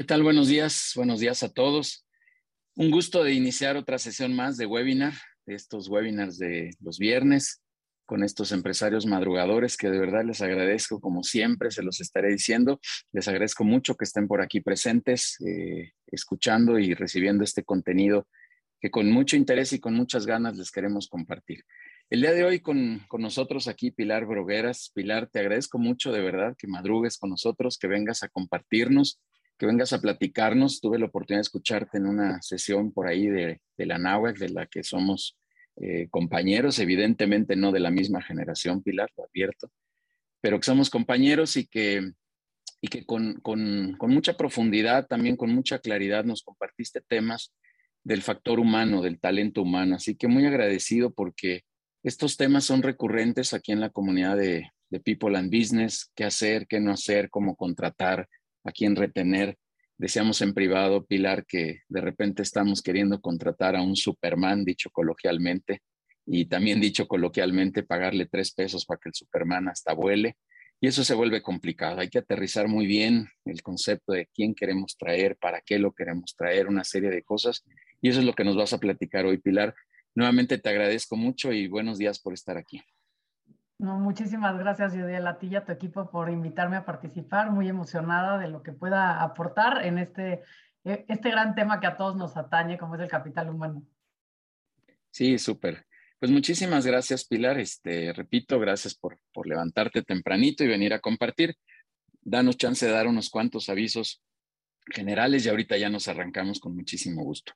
¿Qué tal? Buenos días, buenos días a todos. Un gusto de iniciar otra sesión más de webinar, de estos webinars de los viernes con estos empresarios madrugadores que de verdad les agradezco, como siempre se los estaré diciendo, les agradezco mucho que estén por aquí presentes, eh, escuchando y recibiendo este contenido que con mucho interés y con muchas ganas les queremos compartir. El día de hoy con, con, nosotros aquí Pilar Brogueras. Pilar, te agradezco mucho de verdad que madrugues con nosotros, que vengas a compartirnos que vengas a platicarnos. Tuve la oportunidad de escucharte en una sesión por ahí de, la NAWAC, de la que somos eh, compañeros, evidentemente no de la misma generación, Pilar, lo advierto, pero que somos compañeros y que, y que con, con, con mucha profundidad, también con mucha claridad nos compartiste temas del factor humano, del talento humano. Así que muy agradecido porque estos temas son recurrentes aquí en la comunidad de, de People and Business, qué hacer, qué no hacer, cómo contratar, a quién retener. Decíamos en privado, Pilar, que de repente estamos queriendo contratar a un Superman, dicho coloquialmente, y también dicho coloquialmente, pagarle tres pesos para que el Superman hasta vuele. Y eso se vuelve complicado. Hay que aterrizar muy bien el concepto de quién queremos traer, para qué lo queremos traer, una serie de cosas. Y eso es lo que nos vas a platicar hoy, Pilar. Nuevamente te agradezco mucho y buenos días por estar aquí. No, muchísimas gracias, Yudiel, a ti y a tu equipo por invitarme a participar. Muy emocionada de lo que pueda aportar en este, e, este gran tema que a todos nos atañe, como es el capital humano. Sí, súper. Pues muchísimas gracias, Pilar. Este, repito, gracias por, por levantarte tempranito y venir a compartir. Danos chance de dar unos cuantos avisos generales y ahorita ya nos arrancamos con muchísimo gusto.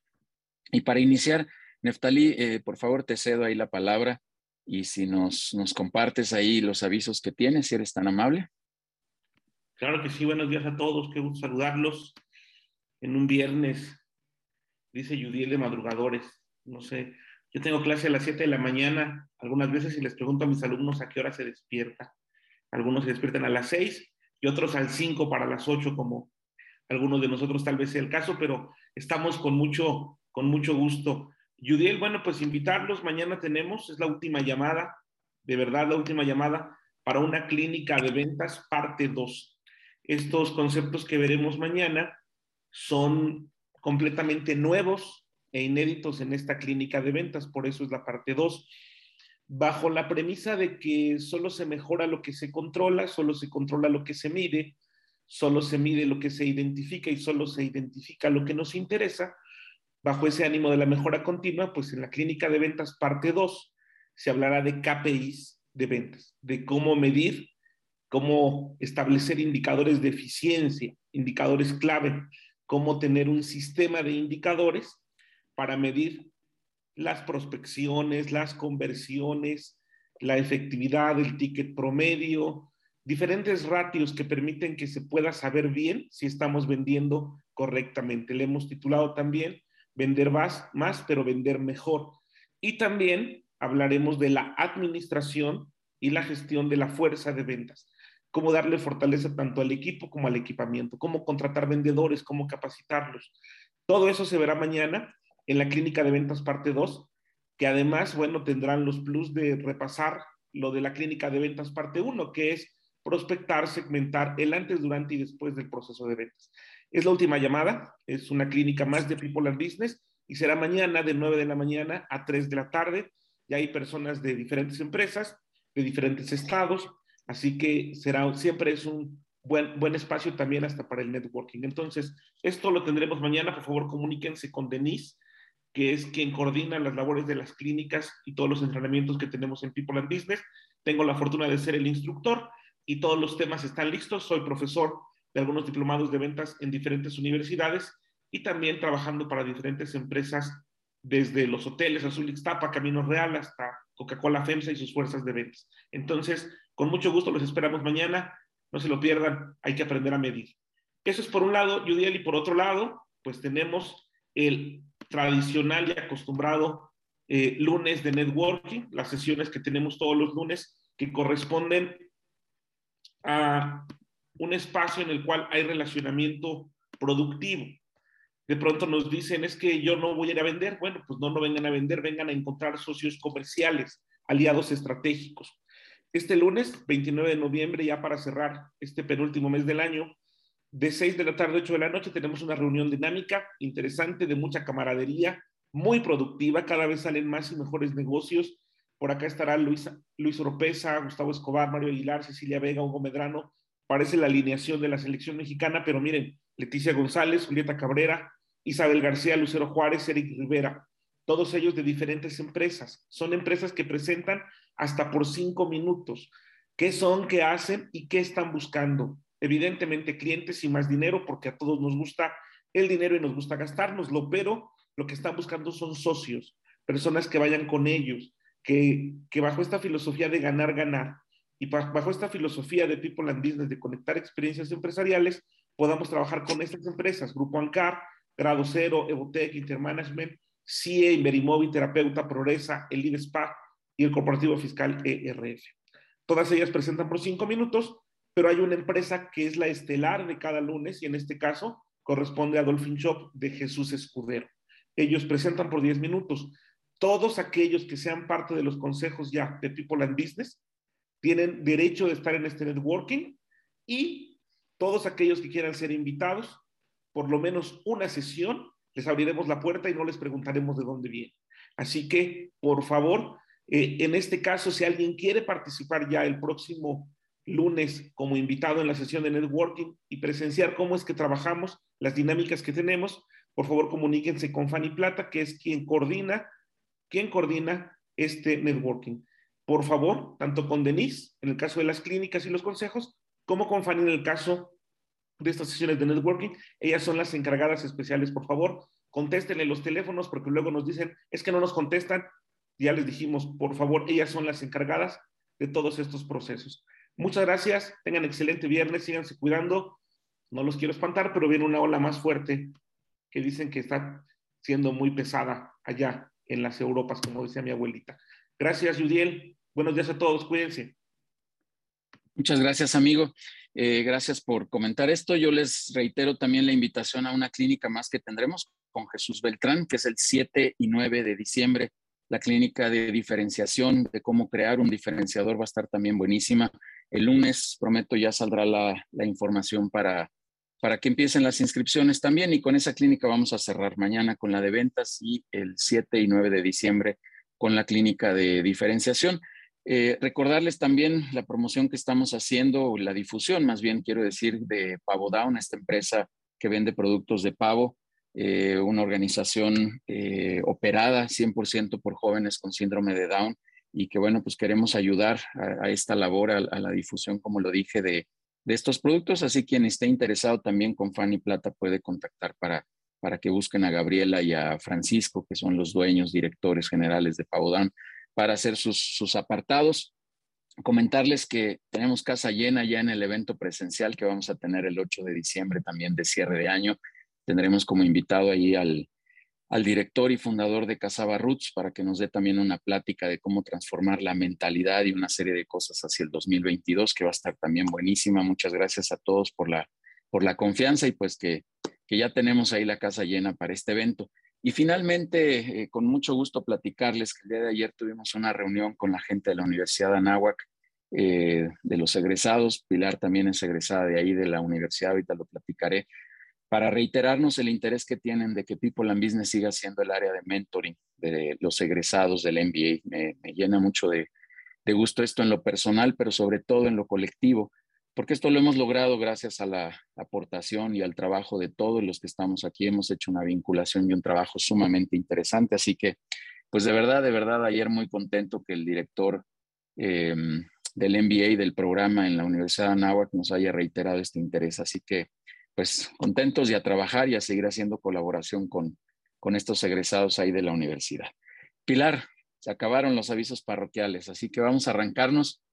Y para iniciar, Neftalí, eh, por favor, te cedo ahí la palabra y si nos, compartes ahí los avisos que tienes, si eres tan amable. Claro que sí, buenos días a todos, qué gusto saludarlos en un viernes, dice Judiel de madrugadores, no sé, yo tengo clase a las 7 de la mañana, algunas veces y les pregunto a mis alumnos a qué hora se despierta, algunos se despiertan a las 6 y otros al 5 para las 8, como algunos de nosotros tal vez sea el caso, pero estamos con mucho, con mucho gusto Yudiel, bueno, pues invitarlos, mañana tenemos, es la última llamada, de verdad la última llamada para una clínica de ventas, parte 2. Estos conceptos que veremos mañana son completamente nuevos e inéditos en esta clínica de ventas, por eso es la parte 2, bajo la premisa de que solo se mejora lo que se controla, solo se controla lo que se mide, solo se mide lo que se identifica y solo se identifica lo que nos interesa Bajo ese ánimo de la mejora continua, pues en la clínica de ventas parte 2 se hablará de KPIs de ventas, de cómo medir, cómo establecer indicadores de eficiencia, indicadores clave, cómo tener un sistema de indicadores para medir las prospecciones, las conversiones, la efectividad del ticket promedio, diferentes ratios que permiten que se pueda saber bien si estamos vendiendo correctamente. Le hemos titulado también vender más, más, pero vender mejor. Y también hablaremos de la administración y la gestión de la fuerza de ventas, cómo darle fortaleza tanto al equipo como al equipamiento, cómo contratar vendedores, cómo capacitarlos. Todo eso se verá mañana en la clínica de ventas parte 2, que además, bueno, tendrán los plus de repasar lo de la clínica de ventas parte 1, que es prospectar, segmentar el antes, durante y después del proceso de ventas. Es la última llamada, es una clínica más de People and Business y será mañana de 9 de la mañana a 3 de la tarde. Ya hay personas de diferentes empresas, de diferentes estados, así que será, siempre es un buen, buen espacio también hasta para el networking. Entonces, esto lo tendremos mañana. Por favor, comuníquense con Denise, que es quien coordina las labores de las clínicas y todos los entrenamientos que tenemos en People and Business. Tengo la fortuna de ser el instructor y todos los temas están listos. Soy profesor de algunos diplomados de ventas en diferentes universidades y también trabajando para diferentes empresas desde los hoteles Azul Ixtapa, Camino Real, hasta Coca-Cola FEMSA y sus fuerzas de ventas. Entonces, con mucho gusto los esperamos mañana. No se lo pierdan, hay que aprender a medir. Eso es por un lado, Judiel, y por otro lado, pues tenemos el tradicional y acostumbrado eh, lunes de networking, las sesiones que tenemos todos los lunes que corresponden a un espacio en el cual hay relacionamiento productivo. De pronto nos dicen, es que yo no voy a ir a vender. Bueno, pues no, no vengan a vender, vengan a encontrar socios comerciales, aliados estratégicos. Este lunes, 29 de noviembre, ya para cerrar este penúltimo mes del año, de 6 de la tarde a 8 de la noche tenemos una reunión dinámica, interesante, de mucha camaradería, muy productiva, cada vez salen más y mejores negocios. Por acá estará Luis, Luis Oropesa, Gustavo Escobar, Mario Aguilar, Cecilia Vega, Hugo Medrano. Parece la alineación de la selección mexicana, pero miren, Leticia González, Julieta Cabrera, Isabel García, Lucero Juárez, Eric Rivera, todos ellos de diferentes empresas. Son empresas que presentan hasta por cinco minutos qué son, qué hacen y qué están buscando. Evidentemente, clientes y más dinero, porque a todos nos gusta el dinero y nos gusta gastárnoslo, pero lo que están buscando son socios, personas que vayan con ellos, que, que bajo esta filosofía de ganar, ganar, y bajo esta filosofía de People and Business, de conectar experiencias empresariales, podamos trabajar con estas empresas, Grupo Ancar, Grado Cero, Evotec, Intermanagement, CIE, Inverimóvil, Terapeuta, Progresa, el IDESPA y el Corporativo Fiscal ERF. Todas ellas presentan por cinco minutos, pero hay una empresa que es la estelar de cada lunes y en este caso corresponde a Dolphin Shop de Jesús Escudero. Ellos presentan por 10 minutos. Todos aquellos que sean parte de los consejos ya de People and Business tienen derecho de estar en este networking y todos aquellos que quieran ser invitados, por lo menos una sesión, les abriremos la puerta y no les preguntaremos de dónde viene. Así que, por favor, eh, en este caso, si alguien quiere participar ya el próximo lunes como invitado en la sesión de networking y presenciar cómo es que trabajamos, las dinámicas que tenemos, por favor comuníquense con Fanny Plata, que es quien coordina, quien coordina este networking. Por favor, tanto con Denise, en el caso de las clínicas y los consejos, como con Fanny en el caso de estas sesiones de networking. Ellas son las encargadas especiales, por favor, contéstenle los teléfonos porque luego nos dicen, es que no nos contestan. Ya les dijimos, por favor, ellas son las encargadas de todos estos procesos. Muchas gracias, tengan excelente viernes, síganse cuidando. No los quiero espantar, pero viene una ola más fuerte que dicen que está siendo muy pesada allá en las Europas, como decía mi abuelita. Gracias, Judiel. Buenos días a todos, cuídense. Muchas gracias, amigo. Eh, gracias por comentar esto. Yo les reitero también la invitación a una clínica más que tendremos con Jesús Beltrán, que es el 7 y 9 de diciembre. La clínica de diferenciación, de cómo crear un diferenciador, va a estar también buenísima. El lunes, prometo, ya saldrá la, la información para, para que empiecen las inscripciones también. Y con esa clínica vamos a cerrar mañana con la de ventas y el 7 y 9 de diciembre con la clínica de diferenciación. Eh, recordarles también la promoción que estamos haciendo, la difusión, más bien quiero decir, de Pavo Down, esta empresa que vende productos de pavo, eh, una organización eh, operada 100% por jóvenes con síndrome de Down y que, bueno, pues queremos ayudar a, esta labor, a, la difusión, como lo dije, de, de, estos productos. Así quien esté interesado también con Fanny Plata puede contactar para, para que busquen a Gabriela y a Francisco, que son los dueños, directores generales de Pavo Down para hacer sus, apartados. Comentarles que tenemos casa llena ya en el evento presencial que vamos a tener el 8 de diciembre también de cierre de año. Tendremos como invitado ahí al, al director y fundador de Casaba Roots para que nos dé también una plática de cómo transformar la mentalidad y una serie de cosas hacia el 2022, que va a estar también buenísima. Muchas gracias a todos por la, por la confianza y pues que, que ya tenemos ahí la casa llena para este evento. Y finalmente, eh, con mucho gusto platicarles que el día de ayer tuvimos una reunión con la gente de la Universidad de Anáhuac, eh, de los egresados. Pilar también es egresada de ahí, de la universidad, ahorita lo platicaré, para reiterarnos el interés que tienen de que People and Business siga siendo el área de mentoring de los egresados del MBA. Me, me llena mucho de, de gusto esto en lo personal, pero sobre todo en lo colectivo porque esto lo hemos logrado gracias a la aportación y al trabajo de todos los que estamos aquí. Hemos hecho una vinculación y un trabajo sumamente interesante. Así que, pues de verdad, de verdad, ayer muy contento que el director em, del MBA del programa en la Universidad de Anáhuac nos haya reiterado este interés. Así que, pues contentos y a trabajar y a seguir haciendo colaboración con, con estos egresados ahí de la universidad. Pilar, se acabaron los avisos parroquiales, así que vamos a arrancarnos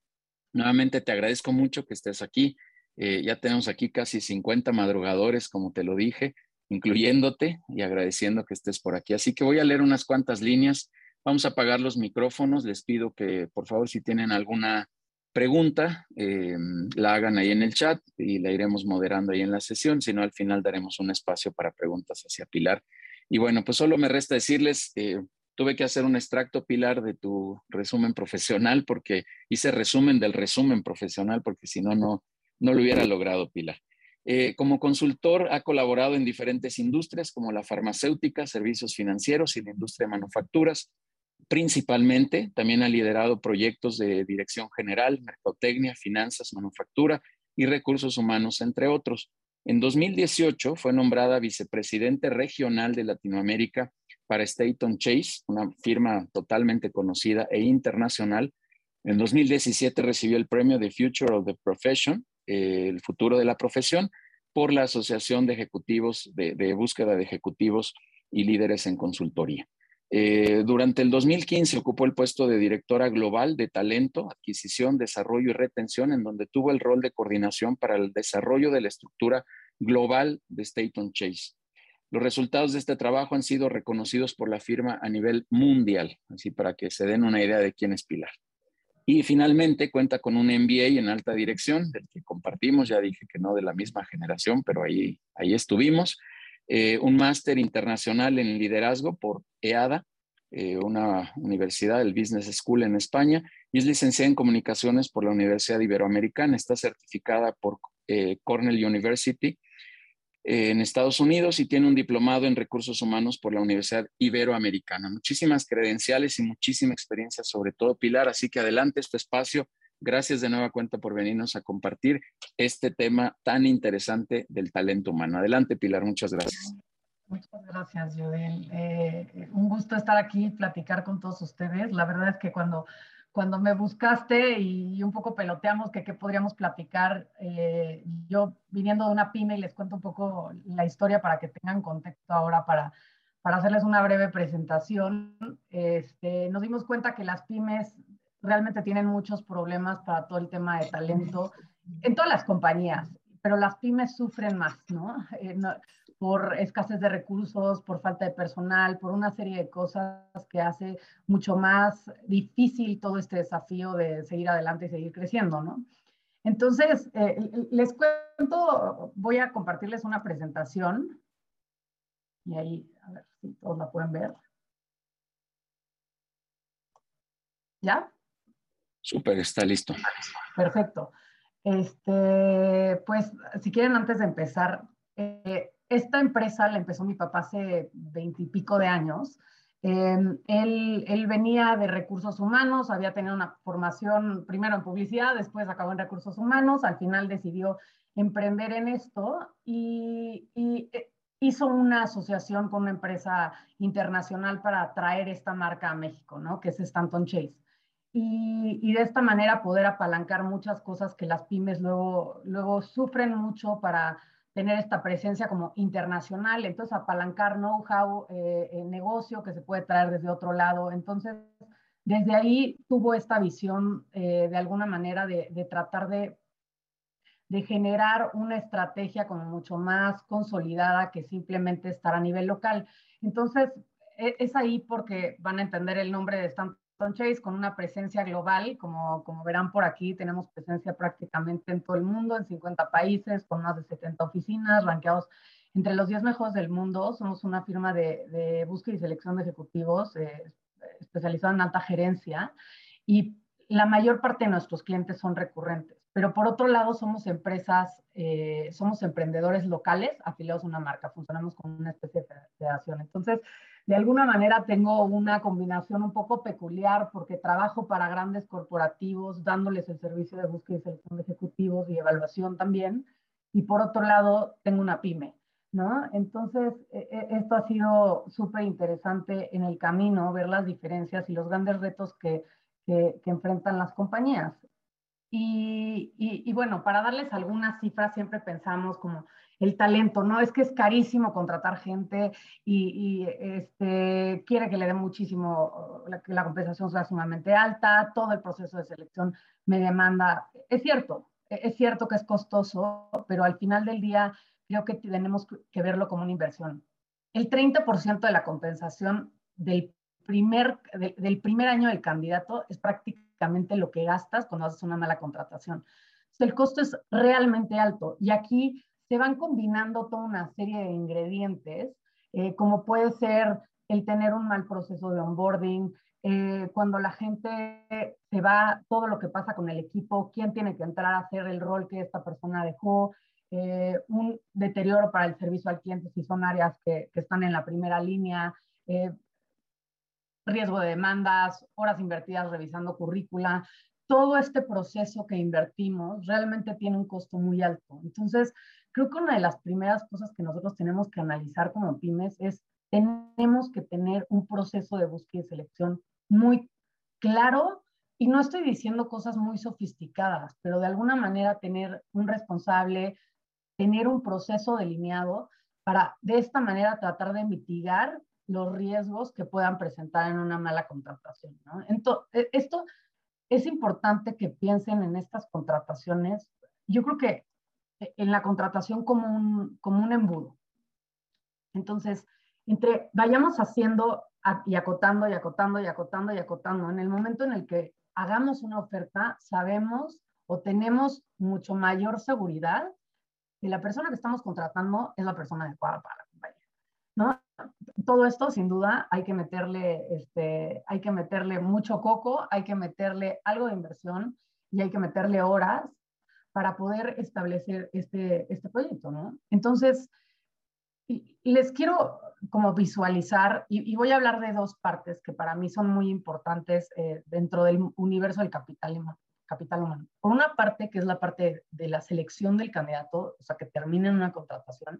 Nuevamente te agradezco mucho que estés aquí. Eh, ya tenemos aquí casi 50 madrugadores, como te lo dije, incluyéndote y agradeciendo que estés por aquí. Así que voy a leer unas cuantas líneas. Vamos a apagar los micrófonos. Les pido que, por favor, si tienen alguna pregunta, eh, la hagan ahí en el chat y la iremos moderando ahí en la sesión. Si no, al final daremos un espacio para preguntas hacia Pilar. Y bueno, pues solo me resta decirles, eh, tuve que hacer un extracto, Pilar, de tu resumen profesional, porque hice resumen del resumen profesional, porque si no, no, no lo hubiera logrado, Pilar. Eh, como consultor ha colaborado en diferentes industrias como la farmacéutica, servicios financieros y la industria de manufacturas. Principalmente, también ha liderado proyectos de dirección general, mercotecnia, finanzas, manufactura y recursos humanos, entre otros. En 2018 fue nombrada vicepresidente regional de Latinoamérica para Staton Chase, una firma totalmente conocida e internacional. En 2017 recibió el premio de Future of the Profession, eh, el futuro de la profesión, por la Asociación de Ejecutivos de Búsqueda de Ejecutivos y Líderes en Consultoría. Eh, durante el 2015 ocupó el puesto de directora global de talento, adquisición, desarrollo y retención, en donde tuvo el rol de coordinación para el desarrollo de la estructura global de Staton Chase. Los resultados de este trabajo han sido reconocidos por la firma a nivel mundial, así para que se den una idea de quién es Pilar. Y finalmente cuenta con un MBA en alta dirección, del que compartimos, ya dije que no de la misma generación, pero ahí, ahí estuvimos eh, un máster internacional en liderazgo por EADA, eh, una universidad del Business School en España, y es licenciada en comunicaciones por la Universidad Iberoamericana. Está certificada por eh, Cornell University en Estados Unidos y tiene un diplomado en recursos humanos por la Universidad Iberoamericana. Muchísimas credenciales y muchísima experiencia, sobre todo Pilar. Así que adelante este espacio Gracias de nueva cuenta por venirnos a compartir este tema tan interesante del talento humano. Adelante, Pilar, muchas gracias. Muchas gracias, Joel. Eh, un gusto estar aquí y platicar con todos ustedes. La verdad es que cuando, cuando me buscaste y un poco peloteamos que qué podríamos platicar, eh, yo viniendo de una pyme y les cuento un poco la historia para que tengan contexto ahora para, para hacerles una breve presentación. Este, nos dimos cuenta que las pymes realmente tienen muchos problemas para todo el tema de talento en todas las compañías, pero las pymes sufren más, ¿no? Eh, por escasez de recursos, por falta de personal, por una serie de cosas que hace mucho más difícil todo este desafío de seguir adelante y seguir creciendo, ¿no? Entonces, eh, les cuento, voy a compartirles una presentación y ahí, a ver si todos la pueden ver. ¿Ya? Súper, está listo. Perfecto. Este, pues, si quieren, antes de empezar, eh, esta empresa la empezó mi papá hace veintipico de años. Em, él, venía de recursos humanos, había tenido una formación primero en publicidad, después acabó en recursos humanos, al final decidió emprender en esto y, eh, hizo una asociación con una empresa internacional para traer esta marca a México, ¿no? Que es Stanton Chase y, de esta manera poder apalancar muchas cosas que las pymes luego sufren mucho para tener esta presencia como internacional, entonces apalancar know-how, eh, negocio que se puede traer desde otro lado. Entonces, desde ahí tuvo esta visión eh, de alguna manera de, tratar de, generar una estrategia como mucho más consolidada que simplemente estar a nivel local. Entonces, e, es ahí porque van a entender el nombre de Stanton Chase con una presencia global, como, como verán por aquí, tenemos presencia prácticamente en todo el mundo, en 50 países, con más de 70 oficinas, ranqueados entre los 10 mejores del mundo. Somos una firma de, de búsqueda y selección de ejecutivos eh, especializada en alta gerencia y la mayor parte de nuestros clientes son recurrentes. Pero por otro lado, somos empresas, eh, somos emprendedores locales afiliados a una marca, funcionamos con una especie de federación. Entonces, de alguna manera tengo una combinación un poco peculiar porque trabajo para grandes corporativos dándoles el servicio de búsqueda y selección de ejecutivos y evaluación también. Y por otro lado, tengo una pyme, ¿no? Entonces, e, e, esto ha sido súper interesante en el camino, ver las diferencias y los grandes retos que, que, enfrentan las compañías. Y, y, y, bueno, para darles algunas cifras, siempre pensamos como el talento, ¿no? Es que es carísimo contratar gente y, este, quiere que le dé muchísimo, que la compensación sea sumamente alta, todo el proceso de selección me demanda. Es cierto, es cierto que es costoso, pero al final del día creo que tenemos que verlo como una inversión. El 30% de la compensación del primer, del primer año del candidato es prácticamente lo que gastas cuando haces una mala contratación. el costo es realmente alto y aquí se van combinando toda una serie de ingredientes, eh, como puede ser el tener un mal proceso de onboarding, eh, cuando la gente se va, todo lo que pasa con el equipo, quién tiene que entrar a hacer el rol que esta persona dejó, eh, un deterioro para el servicio al cliente si son áreas que, que están en la primera línea, eh, riesgo de demandas, horas invertidas revisando currícula, todo este proceso que invertimos realmente tiene un costo muy alto. Entonces, creo que una de las primeras cosas que nosotros tenemos que analizar como pymes es tenemos que tener un proceso de búsqueda y selección muy claro y no estoy diciendo cosas muy sofisticadas, pero de alguna manera tener un responsable, tener un proceso delineado para de esta manera tratar de mitigar los riesgos que puedan presentar en una mala contratación. ¿no? Entonces, esto es importante que piensen en estas contrataciones. Yo creo que en la contratación como un, como un embudo. Entonces, entre vayamos haciendo y acotando y acotando y acotando y acotando, en el momento en el que hagamos una oferta, sabemos o tenemos mucho mayor seguridad que la persona que estamos contratando es la persona adecuada para la compañía. ¿no? Todo esto, sin duda, hay que meterle, este, hay que meterle mucho coco, hay que meterle algo de inversión y hay que meterle horas para poder establecer este, este proyecto, ¿no? Entonces, les quiero como visualizar, y, voy a hablar de dos partes que para mí son muy importantes eh, dentro del universo del capital humano, capital humano. Por una parte, que es la parte de la selección del candidato, o sea, que termina en una contratación,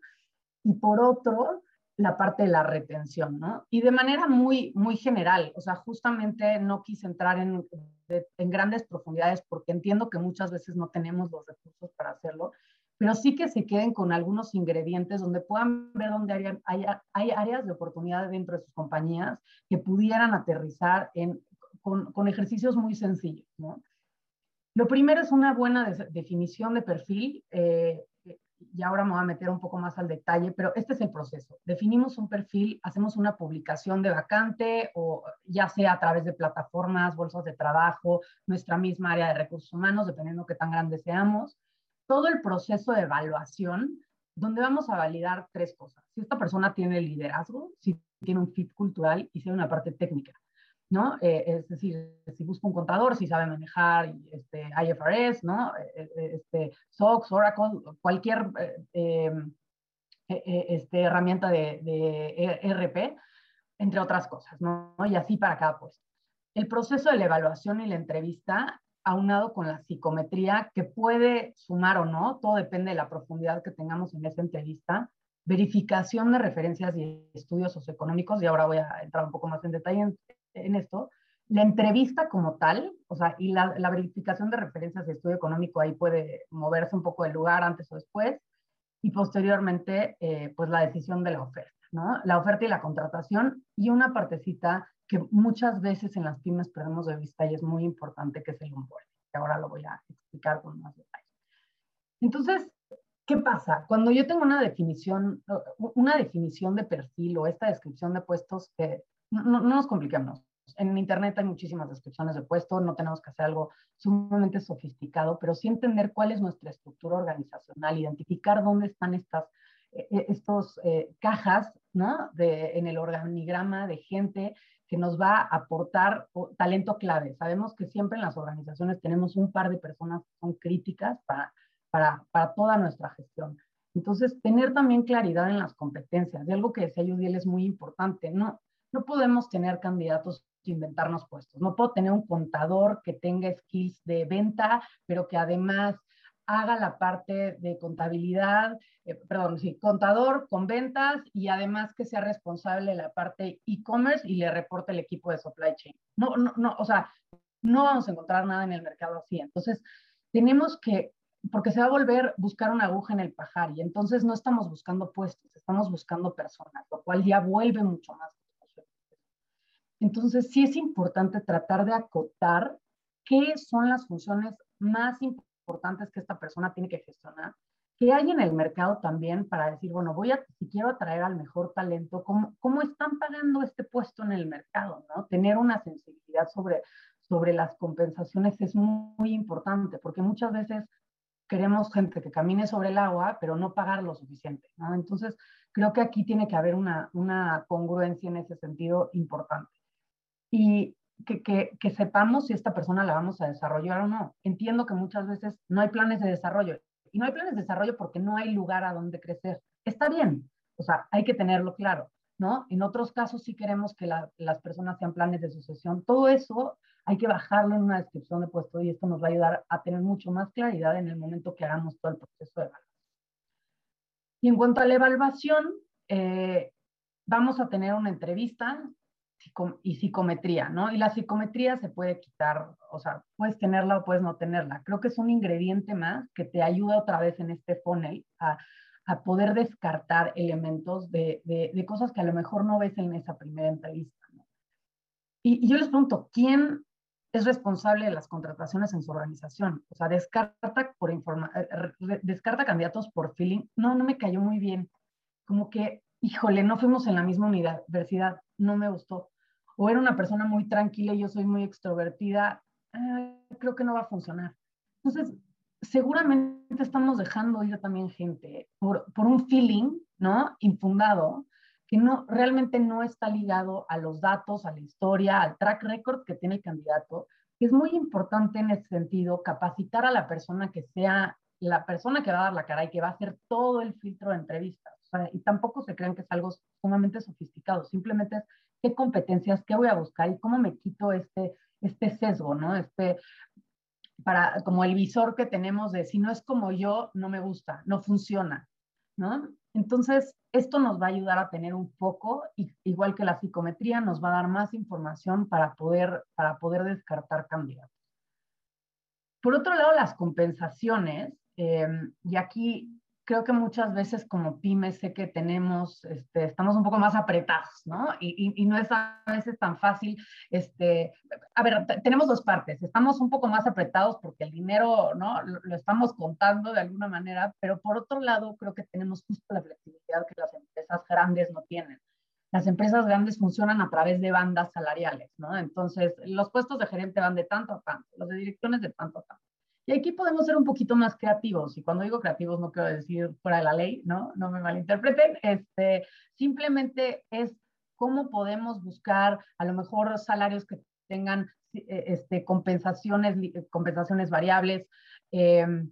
y por otro, la parte de la retención, ¿no? Y de manera muy, muy general, o sea, justamente no quise entrar en, en grandes profundidades porque entiendo que muchas veces no tenemos los recursos para hacerlo, pero sí que se queden con algunos ingredientes donde puedan ver dónde hay, hay, áreas de oportunidad dentro de sus compañías que pudieran aterrizar en, con, con, ejercicios muy sencillos. ¿no? Lo primero es una buena definición de perfil. Eh, y ahora me voy a meter un poco más al detalle, pero este es el proceso. Definimos un perfil, hacemos una publicación de vacante o ya sea a través de plataformas, bolsas de trabajo, nuestra misma área de recursos humanos, dependiendo qué tan grande seamos todo el proceso de evaluación, donde vamos a validar tres cosas. Si esta persona tiene liderazgo, si tiene un fit cultural y si hay una parte técnica, ¿no? Eh, es decir, si busca un contador, si sabe manejar este, IFRS, ¿no? Eh, eh, este, SOX, Oracle, cualquier em, este, herramienta de, de ERP, entre otras cosas, ¿no? Y así para cada puesto. El proceso de la evaluación y la entrevista aunado con la psicometría que puede sumar o no, todo depende de la profundidad que tengamos en esa entrevista, verificación de referencias y estudios socioeconómicos, y ahora voy a entrar un poco más en detalle esto, la entrevista como tal, o sea, y la, verificación de referencias y estudio económico ahí puede moverse un poco del lugar antes o después, y posteriormente, eh, pues la decisión de la oferta, ¿no? La oferta y la contratación, y una partecita que muchas veces en las pymes perdemos de vista y es muy importante que es el onboarding, que ahora lo voy a explicar con más detalle. Entonces, ¿qué pasa? Cuando yo tengo una definición, una definición de perfil o esta descripción de puestos, que no, no nos compliquemos. En Internet hay muchísimas descripciones de puestos, no tenemos que hacer algo sumamente sofisticado, pero sí entender cuál es nuestra estructura organizacional, identificar dónde están estas e, e, estos eh, cajas ¿no? de, en el organigrama de gente que nos va a aportar talento clave. Sabemos que siempre en las organizaciones tenemos un par de personas que son críticas para, para, para toda nuestra gestión. Entonces, tener también claridad en las competencias. De algo que decía Yudiel es muy importante. No, no podemos tener candidatos inventarnos puestos. No puedo tener un contador que tenga skills de venta, pero que además haga la parte de contabilidad, eh, perdón, sí, contador con ventas y además que sea responsable de la parte e-commerce y le reporte el equipo de supply chain. No, no, no, o sea, no vamos a encontrar nada en el mercado así. Entonces, tenemos que, porque se va a volver buscar una aguja en el pajar y entonces no estamos buscando puestos, estamos buscando personas, lo cual ya vuelve mucho más. Entonces, sí es importante tratar de acotar qué son las funciones más importantes que esta persona tiene que gestionar, que hay en el mercado también para decir, bueno, voy a, si quiero atraer al mejor talento, ¿cómo, cómo están pagando este puesto en el mercado? ¿no? Tener una sensibilidad sobre, sobre las compensaciones es muy, muy importante, porque muchas veces queremos gente que camine sobre el agua, pero no pagar lo suficiente. ¿no? Entonces, creo que aquí tiene que haber una, una congruencia en ese sentido importante. Y que, sepamos si esta persona la vamos a desarrollar o no. Entiendo que muchas veces no hay planes de desarrollo. Y no hay planes de desarrollo porque no hay lugar a donde crecer. Está bien, o sea, hay que tenerlo claro, ¿no? En otros casos sí queremos que las personas sean planes de sucesión. Todo eso hay que bajarlo en una descripción de puesto y esto nos va a ayudar a tener mucho más claridad en el momento que hagamos todo el proceso de evaluación. Y en cuanto a la evaluación, eh, vamos a tener una entrevista y psicometría, ¿no? Y la psicometría se puede quitar, o sea, puedes tenerla o puedes no tenerla. Creo que es un ingrediente más que te ayuda otra vez en este funnel a, a poder descartar elementos de, de, cosas que a lo mejor no ves en esa primera entrevista. Y, y, yo les pregunto, ¿quién es responsable de las contrataciones en su organización? O sea, descarta, por informa eh, descarta candidatos por feeling. No, no me cayó muy bien. Como que, híjole, no fuimos en la misma universidad, no me gustó o era una persona muy tranquila y yo soy muy extrovertida, eh, creo que no va a funcionar. Entonces, seguramente estamos dejando ir también gente por, por un feeling, ¿no? Infundado, que no, realmente no está ligado a los datos, a la historia, al track record que tiene el candidato. Es muy importante en ese sentido capacitar a la persona que sea la persona que va a dar la cara y que va a hacer todo el filtro de entrevistas. y tampoco se crean que es algo sumamente sofisticado, simplemente es qué competencias, qué voy a buscar y cómo me quito este, este sesgo, ¿no? Este, para, como el visor que tenemos de si no es como yo, no me gusta, no funciona, ¿no? Entonces, esto nos va a ayudar a tener un foco, y, igual que la psicometría, nos va a dar más información para poder, para poder descartar candidatos. Por otro lado, las compensaciones, eh, y aquí creo que muchas veces como pymes sé que tenemos, este, estamos un poco más apretados, ¿no? Y, y, no es a veces tan fácil, este, a ver, tenemos dos partes, estamos un poco más apretados porque el dinero, ¿no? Lo, lo, estamos contando de alguna manera, pero por otro lado creo que tenemos justo la flexibilidad que las empresas grandes no tienen. Las empresas grandes funcionan a través de bandas salariales, ¿no? Entonces, los puestos de gerente van de tanto a tanto, los de direcciones de tanto a tanto. Aquí podemos ser un poquito más creativos. Y cuando digo creativos no quiero decir fuera de la ley, ¿no? No me malinterpreten. Este, simplemente es cómo podemos buscar a lo mejor salarios que tengan eh, este, compensaciones, compensaciones variables, em,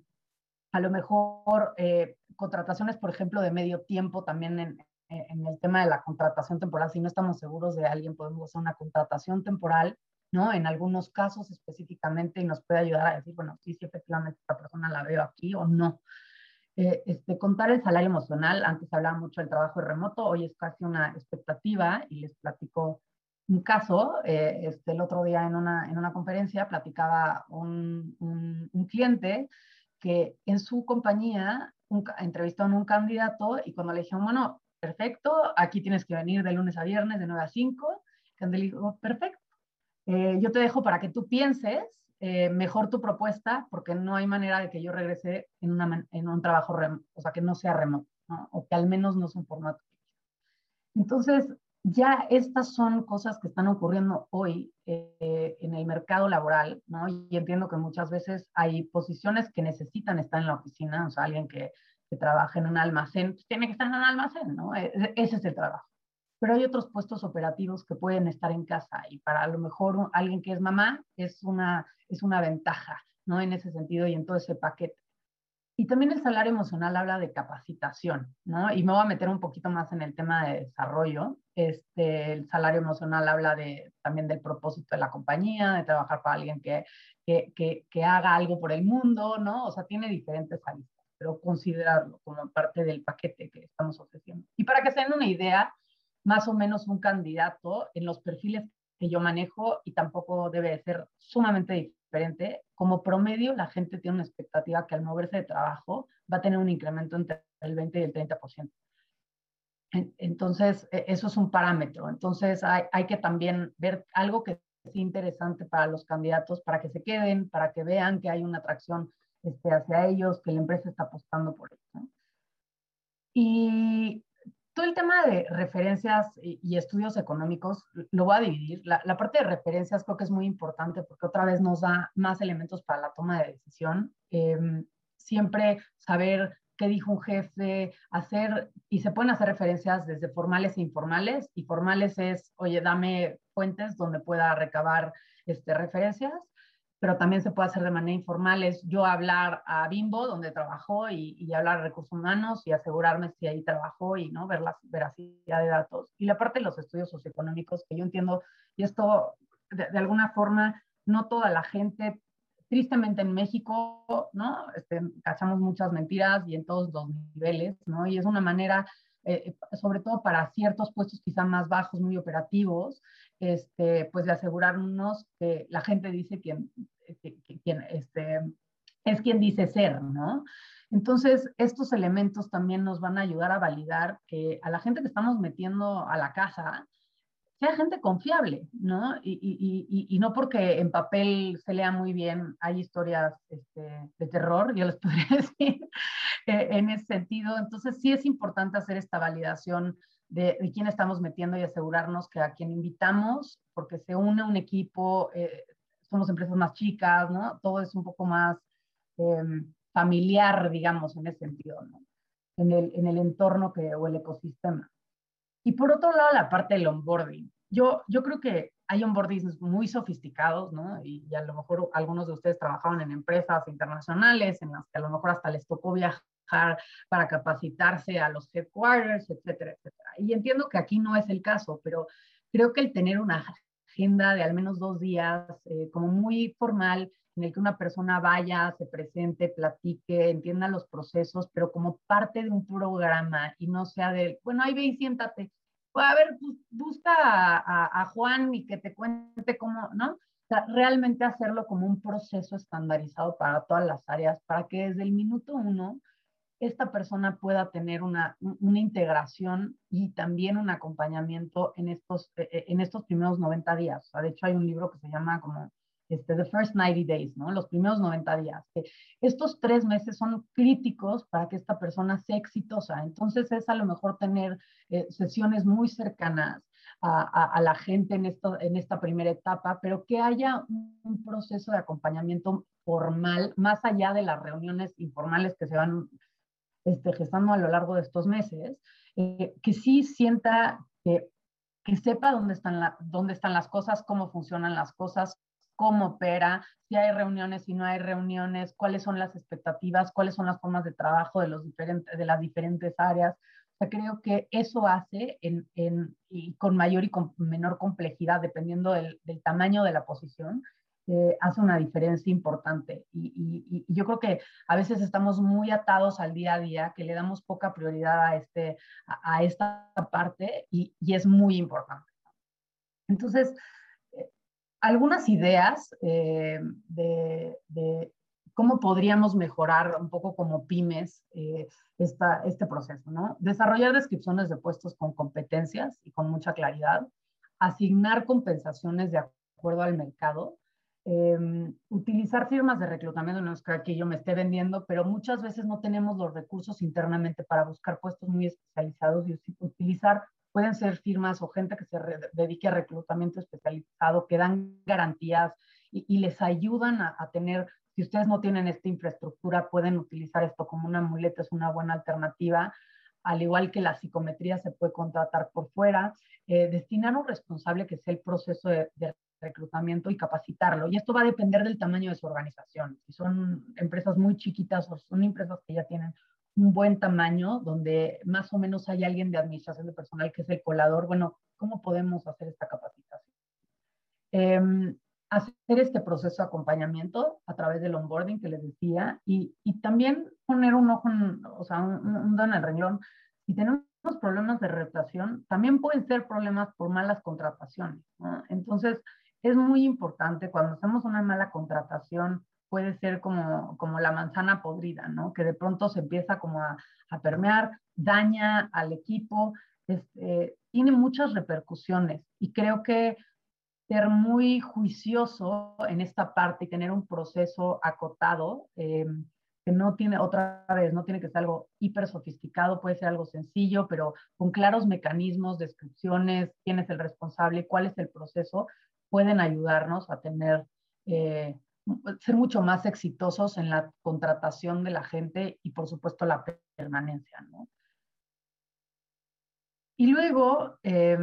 a lo mejor eh, contrataciones, por ejemplo, de medio tiempo también en, en el tema de la contratación temporal. Si no estamos seguros de alguien, podemos hacer una contratación temporal ¿no? En algunos casos específicamente y nos puede ayudar a decir, bueno, sí, sí, efectivamente esta persona la veo aquí o no. Eh, este, contar el salario emocional, antes hablaba mucho del trabajo remoto, hoy es casi una expectativa y les platico un caso, eh, este, el otro día en una, en una conferencia platicaba un, un, cliente que en su compañía un, entrevistó a un candidato y cuando le dijeron, bueno, perfecto, aquí tienes que venir de lunes a viernes de 9 a 5, le dijo, perfecto, eh, yo te dejo para que tú pienses eh, mejor tu propuesta, porque no hay manera de que yo regrese en, una, en un trabajo, o sea, que no sea remoto, ¿no? o que al menos no sea un formato. Entonces, ya estas son cosas que están ocurriendo hoy eh, en el mercado laboral, ¿no? Y entiendo que muchas veces hay posiciones que necesitan estar en la oficina, o sea, alguien que, que trabaja en un almacén, pues tiene que estar en un almacén, ¿no? E, e, ese es el trabajo pero hay otros puestos operativos que pueden estar en casa y para a lo mejor alguien que es mamá es una, es una ventaja, ¿no? En ese sentido y en todo ese paquete. Y también el salario emocional habla de capacitación, ¿no? Y me voy a meter un poquito más en el tema de desarrollo. Este, el salario emocional habla de, también del propósito de la compañía, de trabajar para alguien que, que, que, que haga algo por el mundo, ¿no? O sea, tiene diferentes aristas, pero considerarlo como parte del paquete que estamos ofreciendo. Y para que se den una idea, más o menos un candidato en los perfiles que yo manejo y tampoco debe ser sumamente diferente. Como promedio, la gente tiene una expectativa que al moverse de trabajo va a tener un incremento entre el 20 y el 30%. Entonces, e, eso es un parámetro. Entonces, hay, hay que también ver algo que es interesante para los candidatos, para que se queden, para que vean que hay una atracción este, hacia ellos, que la empresa está apostando por eso. Y todo el tema de referencias y, estudios económicos lo voy a dividir. La, parte de referencias creo que es muy importante porque otra vez nos da más elementos para la toma de decisión. Em, siempre saber qué dijo un jefe, hacer, y se pueden hacer referencias desde formales e informales, y formales es, oye, dame fuentes donde pueda recabar este, referencias, pero también se puede hacer de manera informal. Es yo hablar a Bimbo, donde trabajó, y, hablar a recursos humanos y asegurarme si ahí trabajó y ¿no? ver la veracidad de datos. Y la parte de los estudios socioeconómicos, que yo entiendo, y esto de, alguna forma, no toda la gente, tristemente en México, ¿no? Este, cachamos muchas mentiras y en todos los niveles, ¿no? Y es una manera eh, sobre todo para ciertos puestos quizá más bajos, muy operativos, este, pues de asegurarnos que la gente dice quién, este, es quien dice ser, ¿no? Entonces, estos elementos también nos van a ayudar a validar que a la gente que estamos metiendo a la casa, sea gente confiable, ¿no? Y, y, y, y, no porque en papel se lea muy bien, hay historias este, de terror, yo les podría decir, eh, en ese sentido. Entonces, sí es importante hacer esta validación de, quién estamos metiendo y asegurarnos que a quien invitamos, porque se une un equipo, eh, somos empresas más chicas, ¿no? Todo es un poco más eh, familiar, digamos, en ese sentido. En el, en el entorno que, o el ecosistema. Y por otro lado, la parte del onboarding. Yo, yo creo que hay onboardings muy sofisticados, ¿no? Y, y, a lo mejor algunos de ustedes trabajaban en empresas internacionales en las que a lo mejor hasta les tocó viajar para capacitarse a los headquarters, etcétera, etcétera. Y entiendo que aquí no es el caso, pero creo que el tener una agenda de al menos dos días, eh, como muy formal, en el que una persona vaya, se presente, platique, entienda los procesos, pero como parte de un programa y no sea de, bueno, ahí ve y siéntate. Pues, a ver, busca a, a, Juan y que te cuente cómo, ¿no? O sea, realmente hacerlo como un proceso estandarizado para todas las áreas, para que desde el minuto uno esta persona pueda tener una, una integración y también un acompañamiento en estos, e, e, en estos primeros 90 días. O sea, de hecho, hay un libro que se llama como este, The First 90 Days, ¿no? Los primeros 90 días. Estos tres meses son críticos para que esta persona sea exitosa. Entonces es a lo mejor tener eh, sesiones muy cercanas a, a, la gente en, esto, en esta primera etapa, pero que haya un proceso de acompañamiento formal, más allá de las reuniones informales que se van este, gestando a lo largo de estos meses, eh, que sí sienta que, que sepa dónde están, dónde están las cosas, cómo funcionan las cosas, cómo opera, si hay reuniones, si no hay reuniones, cuáles son las expectativas, cuáles son las formas de trabajo de, los diferentes, de las diferentes áreas. Creo que eso hace y con mayor y con menor complejidad, dependiendo del tamaño de la posición, eh, hace una diferencia importante. Y, yo creo que a veces estamos muy atados al día a día, que le damos poca prioridad a, este, a, esta parte y, es muy importante. Entonces, eh, algunas ideas eh, de, de, cómo podríamos mejorar un poco como pymes esta, este proceso, ¿no? Desarrollar descripciones de puestos con competencias y con mucha claridad, asignar compensaciones de acuerdo al mercado, eh, utilizar firmas de reclutamiento, no es que aquí yo me esté vendiendo, pero muchas veces no tenemos los recursos internamente para buscar puestos muy especializados y utilizar, pueden ser firmas o gente que se dedique a reclutamiento especializado, que dan garantías y, les ayudan a, a, tener, si ustedes no tienen esta infraestructura, pueden utilizar esto como una muleta, es una buena alternativa al igual que la psicometría se puede contratar por fuera, eh, destinar un responsable que sea el proceso de, de, reclutamiento y capacitarlo. Y esto va a depender del tamaño de su organización. Si son empresas muy chiquitas o son empresas que ya tienen un buen tamaño, donde más o menos hay alguien de administración de personal que es el colador, bueno, ¿cómo podemos hacer esta capacitación? Eh, hacer este proceso de acompañamiento a través del onboarding que les decía y, y también poner un ojo, en, o sea, un, dedo en el renglón. Si tenemos problemas de rotación, también pueden ser problemas por malas contrataciones. Entonces, es muy importante cuando hacemos una mala contratación, puede ser como, como la manzana podrida, ¿no? Que de pronto se empieza como a, a permear, daña al equipo, este, tiene muchas repercusiones y creo que ser muy juicioso en esta parte y tener un proceso acotado, eh, que no tiene, otra vez, no tiene que ser algo hiper sofisticado, puede ser algo sencillo, pero con claros mecanismos, descripciones, quién es el responsable, cuál es el proceso, pueden ayudarnos a tener, eh, ser mucho más exitosos en la contratación de la gente y por supuesto la permanencia. ¿no? Y luego, eh,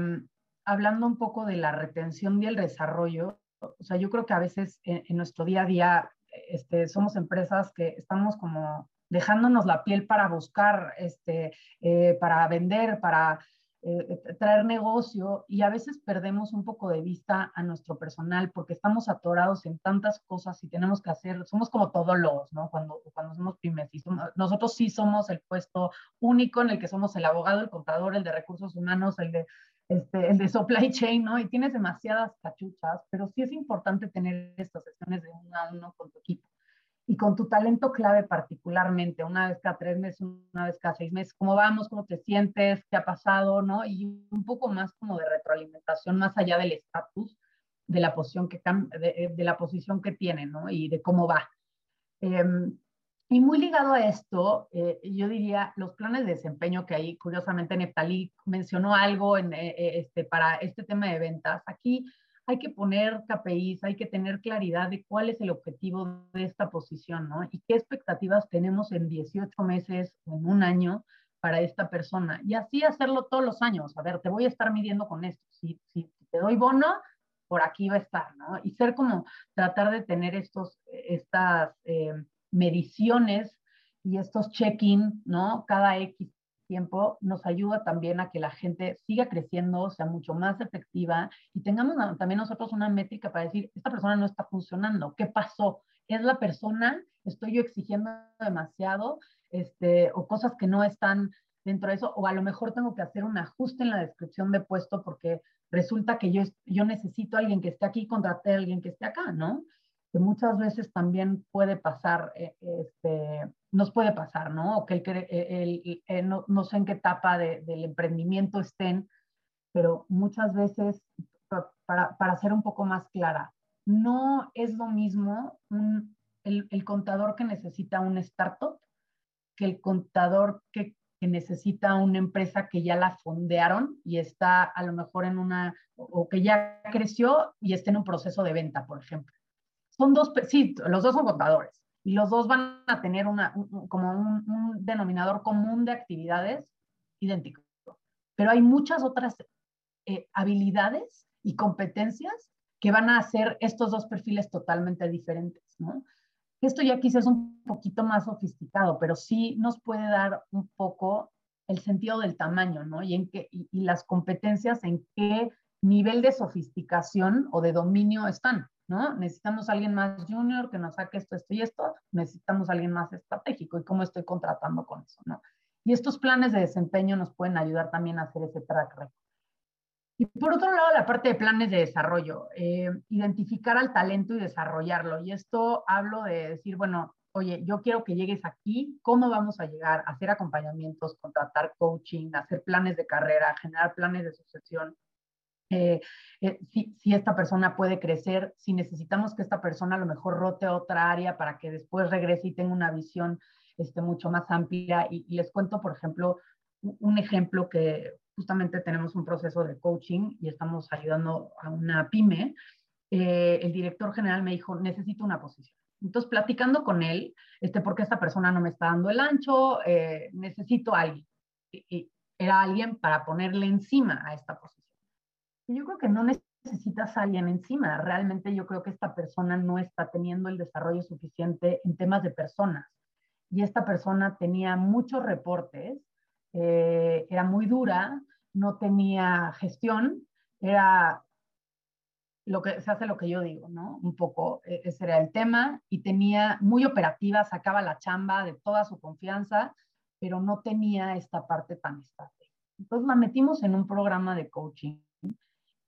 hablando un poco de la retención y el desarrollo, o sea, yo creo que a veces en, nuestro día a día este, somos empresas que estamos como dejándonos la piel para buscar, este, eh, para vender, para eh, traer negocio y a veces perdemos un poco de vista a nuestro personal porque estamos atorados en tantas cosas y tenemos que hacer, somos como todos los, ¿no? Cuando, cuando somos pymes, y nosotros sí somos el puesto único en el que somos el abogado, el contador, el de recursos humanos, el de este, el de supply chain, ¿no? Y tienes demasiadas cachuchas, pero sí es importante tener estas sesiones de uno a uno con tu equipo y con tu talento clave particularmente, una vez cada tres meses, una vez cada seis meses, cómo vamos, cómo te sientes, qué ha pasado, ¿no? Y un poco más como de retroalimentación, más allá del estatus de la posición que, de, de, la posición que tiene, ¿no? Y de cómo va. Em, y muy ligado a esto, eh, yo diría los planes de desempeño que ahí, curiosamente, Neftalí mencionó algo en, eh, eh, este, para este tema de ventas. Aquí hay que poner KPIs, hay que tener claridad de cuál es el objetivo de esta posición, ¿no? Y qué expectativas tenemos en 18 meses o en un año para esta persona. Y así hacerlo todos los años. A ver, te voy a estar midiendo con esto. Si, te doy bono, por aquí va a estar, ¿no? Y ser como tratar de tener estos, estas mediciones y estos check-in, ¿no? Cada X tiempo nos ayuda también a que la gente siga creciendo, sea mucho más efectiva y tengamos también nosotros una métrica para decir, esta persona no está funcionando, ¿qué pasó? ¿Es la persona? ¿Estoy yo exigiendo demasiado? Este, o cosas que no están dentro de eso, o a lo mejor tengo que hacer un ajuste en la descripción de puesto porque resulta que yo, yo necesito a alguien que esté aquí, contraté a alguien que esté acá, ¿no? que muchas veces también puede pasar, eh, este, nos puede pasar, ¿no? O que el, no, sé en qué etapa de, del emprendimiento estén, pero muchas veces, para, para ser un poco más clara, no es lo mismo un, el, contador que necesita un startup que el contador que, que, necesita una empresa que ya la fondearon y está a lo mejor en una, o que ya creció y está en un proceso de venta, por ejemplo son dos, sí, los dos son contadores y los dos van a tener una, como un, denominador común de actividades idéntico. Pero hay muchas otras eh, habilidades y competencias que van a hacer estos dos perfiles totalmente diferentes, ¿no? Esto ya quizás es un poquito más sofisticado, pero sí nos puede dar un poco el sentido del tamaño, ¿no? Y, en qué, y las competencias en qué nivel de sofisticación o de dominio están. ¿No? Necesitamos a alguien más junior que nos saque esto, esto y esto, necesitamos a alguien más estratégico y cómo estoy contratando con eso, ¿no? Y estos planes de desempeño nos pueden ayudar también a hacer ese track record. Y por otro lado, la parte de planes de desarrollo, eh, identificar al talento y desarrollarlo. Y esto hablo de decir, bueno, oye, yo quiero que llegues aquí, ¿cómo vamos a llegar? Hacer acompañamientos, contratar coaching, hacer planes de carrera, generar planes de sucesión. Eh, eh, si, esta persona puede crecer, si necesitamos que esta persona a lo mejor rote a otra área para que después regrese y tenga una visión este, mucho más amplia. Y, les cuento, por ejemplo, un ejemplo que justamente tenemos un proceso de coaching y estamos ayudando a una pyme. Eh, el director general me dijo, necesito una posición. Entonces, platicando con él, este, porque esta persona no me está dando el ancho, necesito alguien. era alguien para ponerle encima a esta posición yo creo que no necesitas a alguien encima. Realmente yo creo que esta persona no está teniendo el desarrollo suficiente en temas de personas. Y esta persona tenía muchos reportes, eh, era muy dura, no tenía gestión, era lo que se hace lo que yo digo, ¿no? Un poco, e, ese era el tema, y tenía muy operativa, sacaba la chamba de toda su confianza, pero no tenía esta parte tan estable. Entonces la metimos en un programa de coaching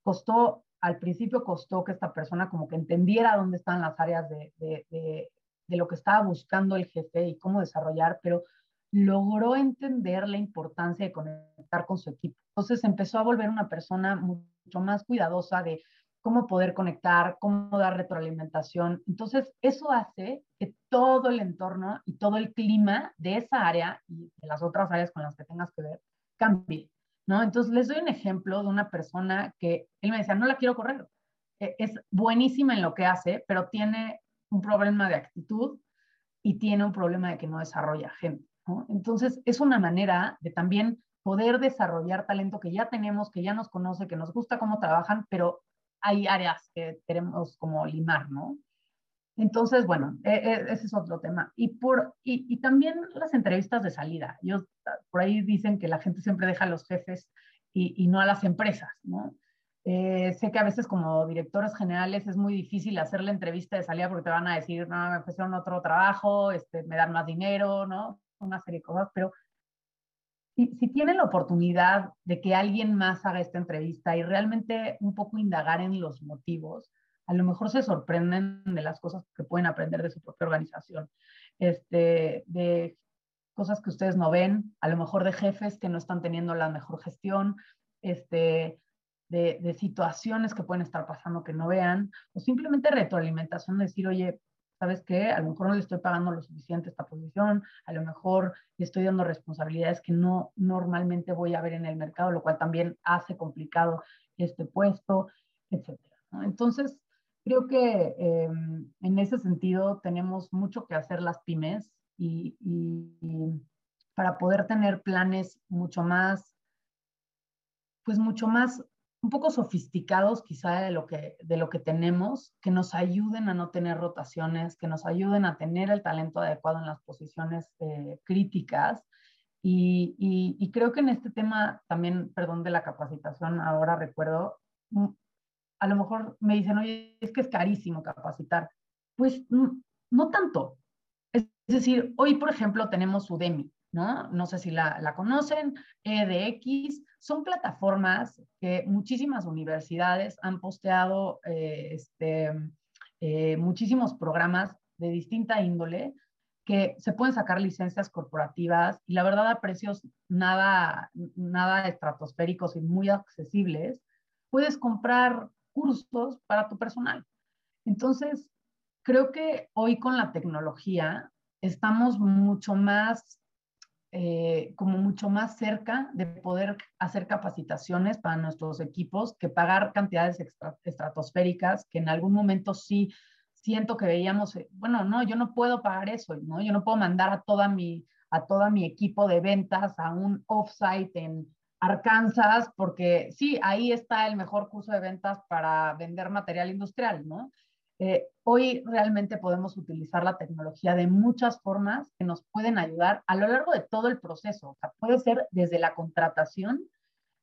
costó, al principio costó que esta persona como que entendiera dónde están las áreas de, de, de, lo que estaba buscando el jefe y cómo desarrollar, pero logró entender la importancia de conectar con su equipo. Entonces empezó a volver una persona mucho más cuidadosa de cómo poder conectar, cómo dar retroalimentación. Entonces, eso hace que todo el entorno y todo el clima de esa área y de las otras áreas con las que tengas que ver cambie. ¿No? Entonces les doy un ejemplo de una persona que él me decía, no la quiero correr. E, es buenísima en lo que hace, pero tiene un problema de actitud y tiene un problema de que no desarrolla gente. Entonces es una manera de también poder desarrollar talento que ya tenemos, que ya nos conoce, que nos gusta cómo trabajan, pero hay áreas que queremos como limar, ¿no? Entonces, bueno, e, e, ese es otro tema. Y, por, y, también las entrevistas de salida. Yo, por ahí dicen que la gente siempre deja a los jefes y, no a las empresas, ¿no? Eh, sé que a veces como directores generales es muy difícil hacer la entrevista de salida porque te van a decir, no, me ofrecieron otro trabajo, este, me dan más dinero, ¿no? Una serie de cosas, pero si, si tienen la oportunidad de que alguien más haga esta entrevista y realmente un poco indagar en los motivos, a lo mejor se sorprenden de las cosas que pueden aprender de su propia organización, este, de cosas que ustedes no ven, a lo mejor de jefes que no están teniendo la mejor gestión, este, de, de, situaciones que pueden estar pasando que no vean, o simplemente retroalimentación, decir, oye, ¿sabes qué? A lo mejor no le estoy pagando lo suficiente esta posición, a lo mejor le estoy dando responsabilidades que no normalmente voy a ver en el mercado, lo cual también hace complicado este puesto, etc. Entonces, creo que em, en ese sentido tenemos mucho que hacer las pymes y, para poder tener planes mucho más, pues mucho más, un poco sofisticados quizá de lo que, de lo que tenemos, que nos ayuden a no tener rotaciones, que nos ayuden a tener el talento adecuado en las posiciones eh, críticas. Y, y creo que en este tema también, perdón, de la capacitación, ahora recuerdo, a lo mejor me dicen, oye, es que es carísimo capacitar. Pues no, tanto. Es, decir, hoy, por ejemplo, tenemos Udemy, ¿no? No sé si la, la conocen, EDX, son plataformas que muchísimas universidades han posteado eh, este, eh, muchísimos programas de distinta índole que se pueden sacar licencias corporativas y la verdad a precios nada, nada estratosféricos y muy accesibles. Puedes comprar cursos para tu personal. Entonces, creo que hoy con la tecnología estamos mucho más, eh, como mucho más cerca de poder hacer capacitaciones para nuestros equipos que pagar cantidades estratosféricas que en algún momento sí siento que veíamos, eh, bueno, no, yo no puedo pagar eso, ¿no? Yo no puedo mandar a toda mi, a toda mi equipo de ventas a un offsite en Arkansas, porque sí, ahí está el mejor curso de ventas para vender material industrial, ¿no? Eh, hoy realmente podemos utilizar la tecnología de muchas formas que nos pueden ayudar a lo largo de todo el proceso. O sea, puede ser desde la contratación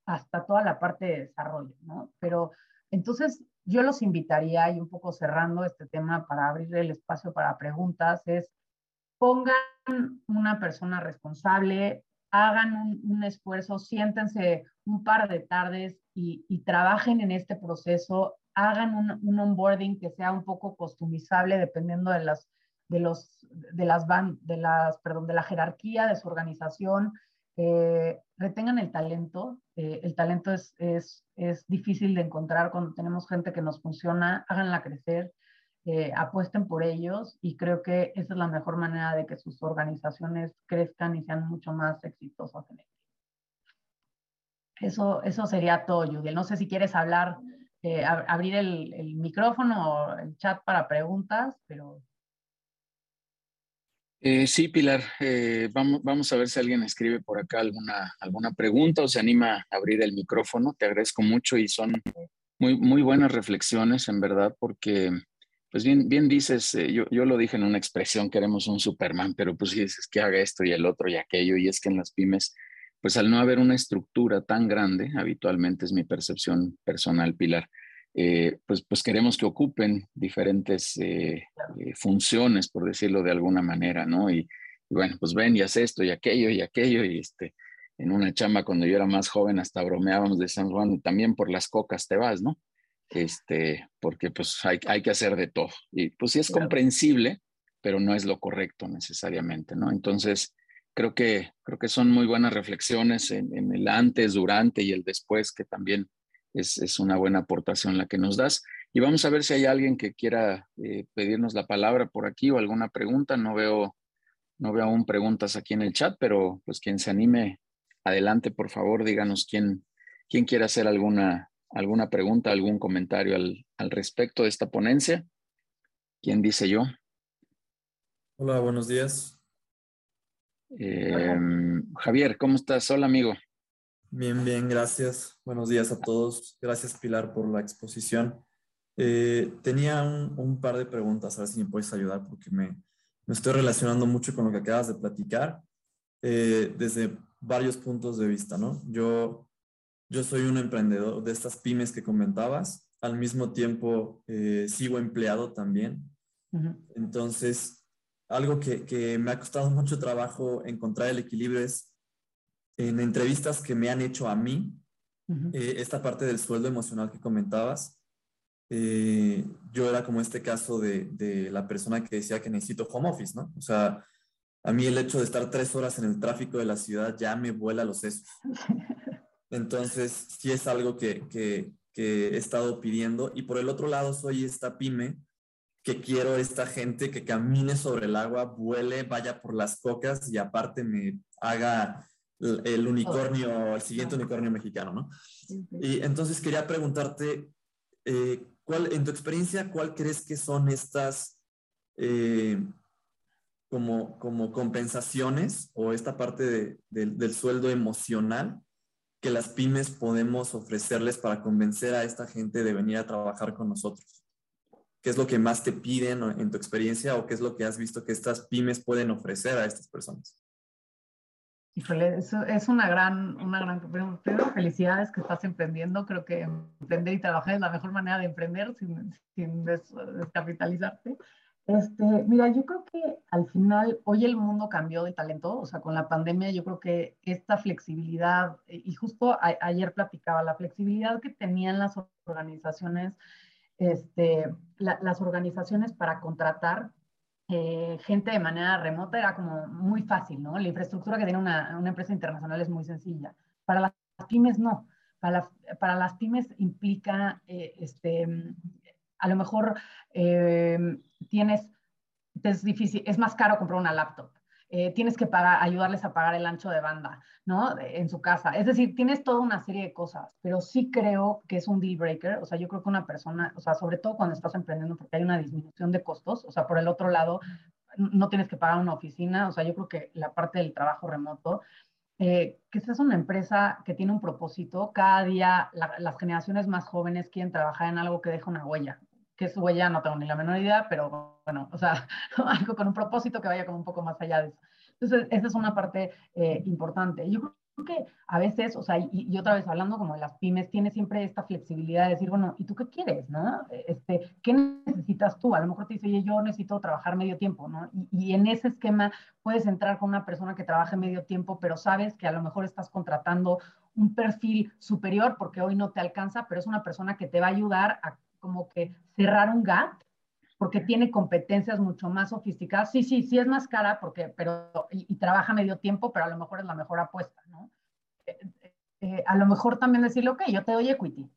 hasta toda la parte de desarrollo, ¿no? Pero entonces yo los invitaría, y un poco cerrando este tema para abrir el espacio para preguntas, es pongan una persona responsable, hagan un, esfuerzo, siéntense un par de tardes y, trabajen en este proceso, hagan un, onboarding que sea un poco customizable dependiendo de las, de los, de las, van, de las, perdón, de la jerarquía de su organización, eh, retengan el talento. Eh, el talento es, es, es, difícil de encontrar cuando tenemos gente que nos funciona, háganla crecer. Eh, apuesten por ellos y creo que esa es la mejor manera de que sus organizaciones crezcan y sean mucho más exitosas en Eso, eso sería todo, Judy. No sé si quieres hablar, eh, abrir el, el, micrófono o el chat para preguntas, pero... Eh, sí, Pilar, vamos, vamos a ver si alguien escribe por acá alguna, alguna pregunta o se anima a abrir el micrófono. Te agradezco mucho y son muy, muy buenas reflexiones, en verdad, porque pues bien, bien dices, eh, yo, yo, lo dije en una expresión, queremos un Superman, pero pues dices que haga esto y el otro y aquello, y es que en las pymes, pues al no haber una estructura tan grande, habitualmente es mi percepción personal, Pilar, eh, pues, pues queremos que ocupen diferentes eh, funciones, por decirlo de alguna manera, ¿no? Y, bueno, pues ven y haz esto y aquello y aquello, y este, en una chamba cuando yo era más joven hasta bromeábamos de San Juan, también por las cocas te vas, ¿no? Este, porque pues hay, hay que hacer de todo. Y pues sí es comprensible, pero no es lo correcto necesariamente, ¿no? Entonces, creo que, creo que son muy buenas reflexiones en, el antes, durante y el después, que también es, es, una buena aportación la que nos das. Y vamos a ver si hay alguien que quiera eh, pedirnos la palabra por aquí o alguna pregunta. No veo, no veo aún preguntas aquí en el chat, pero pues quien se anime, adelante, por favor, díganos quién, quién quiere hacer alguna, ¿Alguna pregunta, algún comentario al, respecto de esta ponencia? ¿Quién dice yo? Hola, buenos días. Em, Javier, ¿cómo estás? Hola, amigo. Bien, bien, gracias. Buenos días a todos. Gracias, Pilar, por la exposición. Eh, tenía un, par de preguntas, a ver si me puedes ayudar, porque me, me estoy relacionando mucho con lo que acabas de platicar eh, desde varios puntos de vista, ¿no? Yo, yo soy un emprendedor de estas pymes que comentabas, al mismo tiempo eh, sigo empleado también. Entonces, algo que, que, me ha costado mucho trabajo encontrar el equilibrio es en entrevistas que me han hecho a mí, eh, esta parte del sueldo emocional que comentabas, eh, yo era como este caso de, de, la persona que decía que necesito home office, ¿no? O sea, a mí el hecho de estar tres horas en el tráfico de la ciudad ya me vuela los sesos. Entonces, sí es algo que, que, que he estado pidiendo. Y por el otro lado, soy esta pyme que quiero esta gente que camine sobre el agua, vuele, vaya por las cocas y aparte me haga el unicornio, el siguiente unicornio mexicano, ¿no? Y entonces quería preguntarte, eh, ¿cuál, en tu experiencia, cuál crees que son estas eh, como, como compensaciones o esta parte del sueldo emocional que las pymes podemos ofrecerles para convencer a esta gente de venir a trabajar con nosotros? ¿Qué es lo que más te piden en tu experiencia o qué es lo que has visto que estas pymes pueden ofrecer a estas personas? Híjole, eso es una gran, una gran, primero felicidades que estás emprendiendo. Creo que emprender y trabajar es la mejor manera de emprender sin, sin descapitalizarte. Este, mira, yo creo que al final, hoy el mundo cambió de talento, o sea, con la pandemia yo creo que esta flexibilidad, y justo ayer platicaba, la flexibilidad que tenían las organizaciones, este, las organizaciones para contratar eh, gente de manera remota era como muy fácil, ¿no? La infraestructura que tiene una, empresa internacional es muy sencilla. Para las pymes no. Para, para las pymes implica, eh, este, a lo mejor eh, tienes, es difícil, es más caro comprar una laptop. Eh, tienes que pagar, ayudarles a pagar el ancho de banda, ¿no? En su casa. Es decir, tienes toda una serie de cosas, pero sí creo que es un deal breaker. O sea, yo creo que una persona, o sea, sobre todo cuando estás emprendiendo, porque hay una disminución de costos, o sea, por el otro lado, no tienes que pagar una oficina, o sea, yo creo que la parte del trabajo remoto, eh, que esta es una empresa que tiene un propósito, cada día las generaciones más jóvenes quieren trabajar en algo que deja una huella, que es huella no tengo ni la menor idea, pero bueno, o sea, algo con un propósito que vaya como un poco más allá de eso. Entonces, esa es una parte eh, importante. Yo creo que a veces, o sea, y, otra vez hablando como de las pymes, tiene siempre esta flexibilidad de decir, bueno, ¿y tú qué quieres, no? Este, ¿Qué necesitas tú? A lo mejor te dice, oye, yo necesito trabajar medio tiempo, ¿no? Y, y en ese esquema puedes entrar con una persona que trabaje medio tiempo, pero sabes que a lo mejor estás contratando un perfil superior porque hoy no te alcanza, pero es una persona que te va a ayudar a como que cerrar un gap porque tiene competencias mucho más sofisticadas. Sí, sí, sí es más cara porque, pero, y, trabaja medio tiempo, pero a lo mejor es la mejor apuesta, ¿no? Eh, eh, a lo mejor también decirle, ok, yo te doy equity.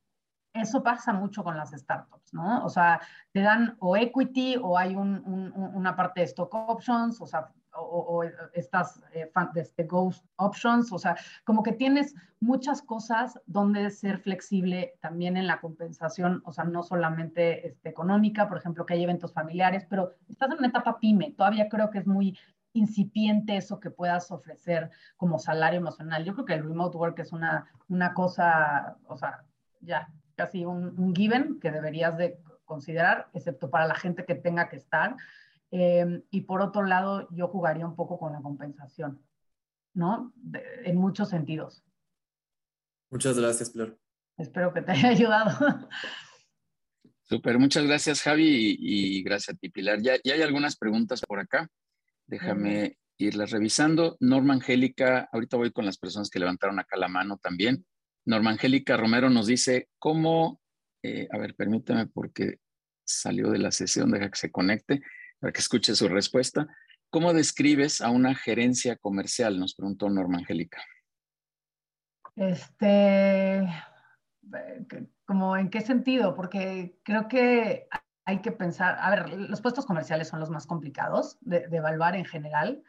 Eso pasa mucho con las startups, ¿no? O sea, te dan o equity o hay un, una parte de stock options, o sea, o, estas eh, este, ghost options, o sea, como que tienes muchas cosas donde ser flexible también en la compensación, o sea, no solamente este, económica, por ejemplo, que hay eventos familiares, pero estás en una etapa pyme, todavía creo que es muy incipiente eso que puedas ofrecer como salario emocional. Yo creo que el remote work es una, una cosa, o sea, ya casi un, un given que deberías de considerar, excepto para la gente que tenga que estar, Em, y por otro lado, yo jugaría un poco con la compensación, ¿no? en muchos sentidos. Muchas gracias, Pilar. Espero que te haya ayudado. Súper, muchas gracias, Javi, y, gracias a ti, Pilar. Ya, ya, hay algunas preguntas por acá. Déjame irlas revisando. Norma Angélica, ahorita voy con las personas que levantaron acá la mano también. Norma Angélica Romero nos dice, ¿cómo? Eh, a ver, permítame porque salió de la sesión, deja que se conecte para que escuche su respuesta. ¿Cómo describes a una gerencia comercial? Nos preguntó Norma Angélica. Este, como en qué sentido, porque creo que hay que pensar, a ver, los puestos comerciales son los más complicados de, evaluar en general.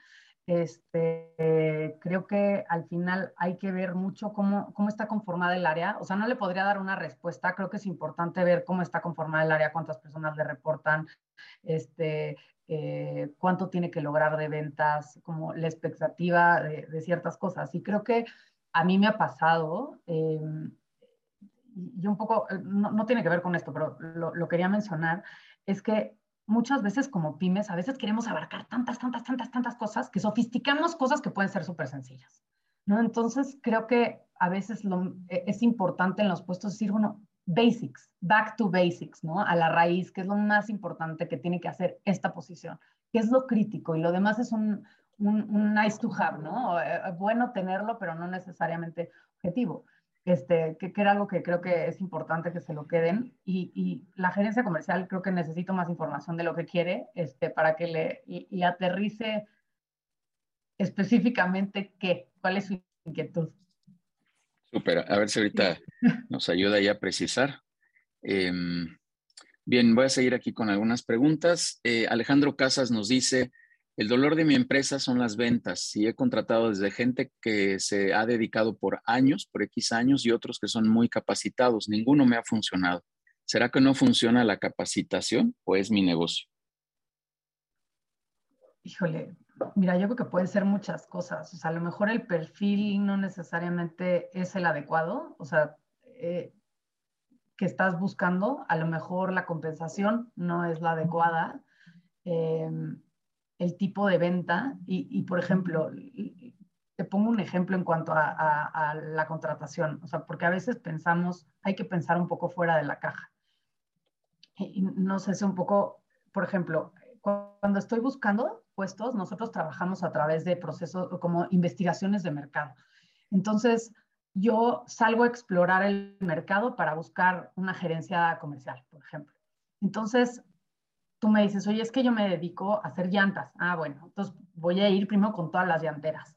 Este, creo que al final hay que ver mucho cómo, cómo está conformada el área. O sea, no le podría dar una respuesta. Creo que es importante ver cómo está conformada el área, cuántas personas le reportan, este, eh, cuánto tiene que lograr de ventas, como la expectativa de, ciertas cosas. Y creo que a mí me ha pasado, eh, y un poco, no, tiene que ver con esto, pero lo, lo quería mencionar, es que muchas veces como pymes, a veces queremos abarcar tantas, tantas, tantas, tantas cosas que sofisticamos cosas que pueden ser súper sencillas. ¿no? Entonces, creo que a veces lo, e, es importante en los puestos decir, bueno, basics, back to basics, ¿no? A la raíz, que es lo más importante que tiene que hacer esta posición, que es lo crítico y lo demás es un, un, nice to have, ¿no? Eh, bueno tenerlo, pero no necesariamente objetivo este, que, era algo que creo que es importante que se lo queden. Y, la gerencia comercial creo que necesito más información de lo que quiere este, para que le, aterrice específicamente qué, cuál es su inquietud. Súper, a ver si ahorita nos ayuda ya a precisar. Em, bien, voy a seguir aquí con algunas preguntas. Eh, Alejandro Casas nos dice, el dolor de mi empresa son las ventas y he contratado desde gente que se ha dedicado por años, por X años y otros que son muy capacitados. Ninguno me ha funcionado. ¿Será que no funciona la capacitación o es mi negocio? Híjole, mira, yo creo que pueden ser muchas cosas. O sea, a lo mejor el perfil no necesariamente es el adecuado. O sea, eh, que estás buscando, a lo mejor la compensación no es la adecuada. Eh, el tipo de venta y, por ejemplo, te pongo un ejemplo en cuanto a, la contratación, o sea, porque a veces pensamos, hay que pensar un poco fuera de la caja. Y no sé si un poco, por ejemplo, cuando estoy buscando puestos, nosotros trabajamos a través de procesos como investigaciones de mercado. Entonces, yo salgo a explorar el mercado para buscar una gerencia comercial, por ejemplo. Entonces, tú me dices, oye, es que yo me dedico a hacer llantas. Ah, bueno, entonces voy a ir primero con todas las llanteras.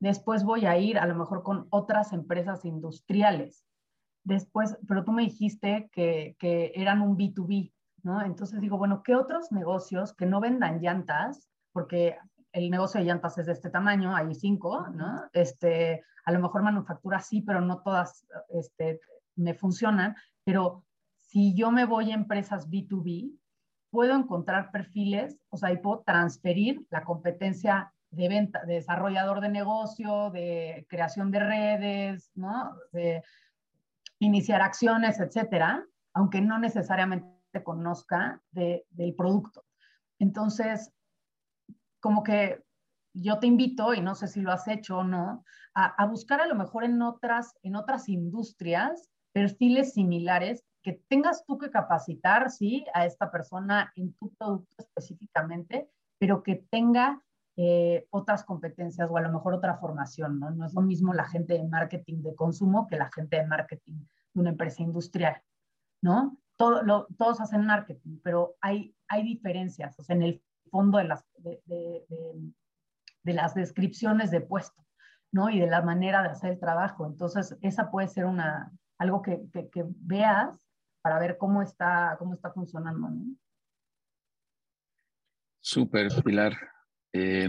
Después voy a ir a lo mejor con otras empresas industriales. Después, pero tú me dijiste que, que eran un B2B, ¿no? Entonces digo, bueno, ¿qué otros negocios que no vendan llantas? Porque el negocio de llantas es de este tamaño, hay cinco, ¿no? Este, a lo mejor manufactura sí, pero no todas este, me funcionan. Pero si yo me voy a empresas B2B, puedo encontrar perfiles, o sea, y puedo transferir la competencia de venta, de desarrollador de negocio, de creación de redes, ¿no? De iniciar acciones, etcétera, aunque no necesariamente conozca del producto. Entonces, como que yo te invito, y no sé si lo has hecho o no, a, a buscar a lo mejor en otras, en otras industrias perfiles similares que tengas tú que capacitar, sí, a esta persona en tu producto específicamente, pero que tenga eh, otras competencias o a lo mejor otra formación, ¿no? No es lo mismo la gente de marketing de consumo que la gente de marketing de una empresa industrial, ¿no? Todo, lo, todos hacen marketing, pero hay, hay diferencias, o sea, en el fondo de las, de, las descripciones de puesto, ¿no? Y de la manera de hacer el trabajo. Entonces, esa puede ser una, algo que veas para ver cómo está, cómo está funcionando. Súper, Pilar. Eh,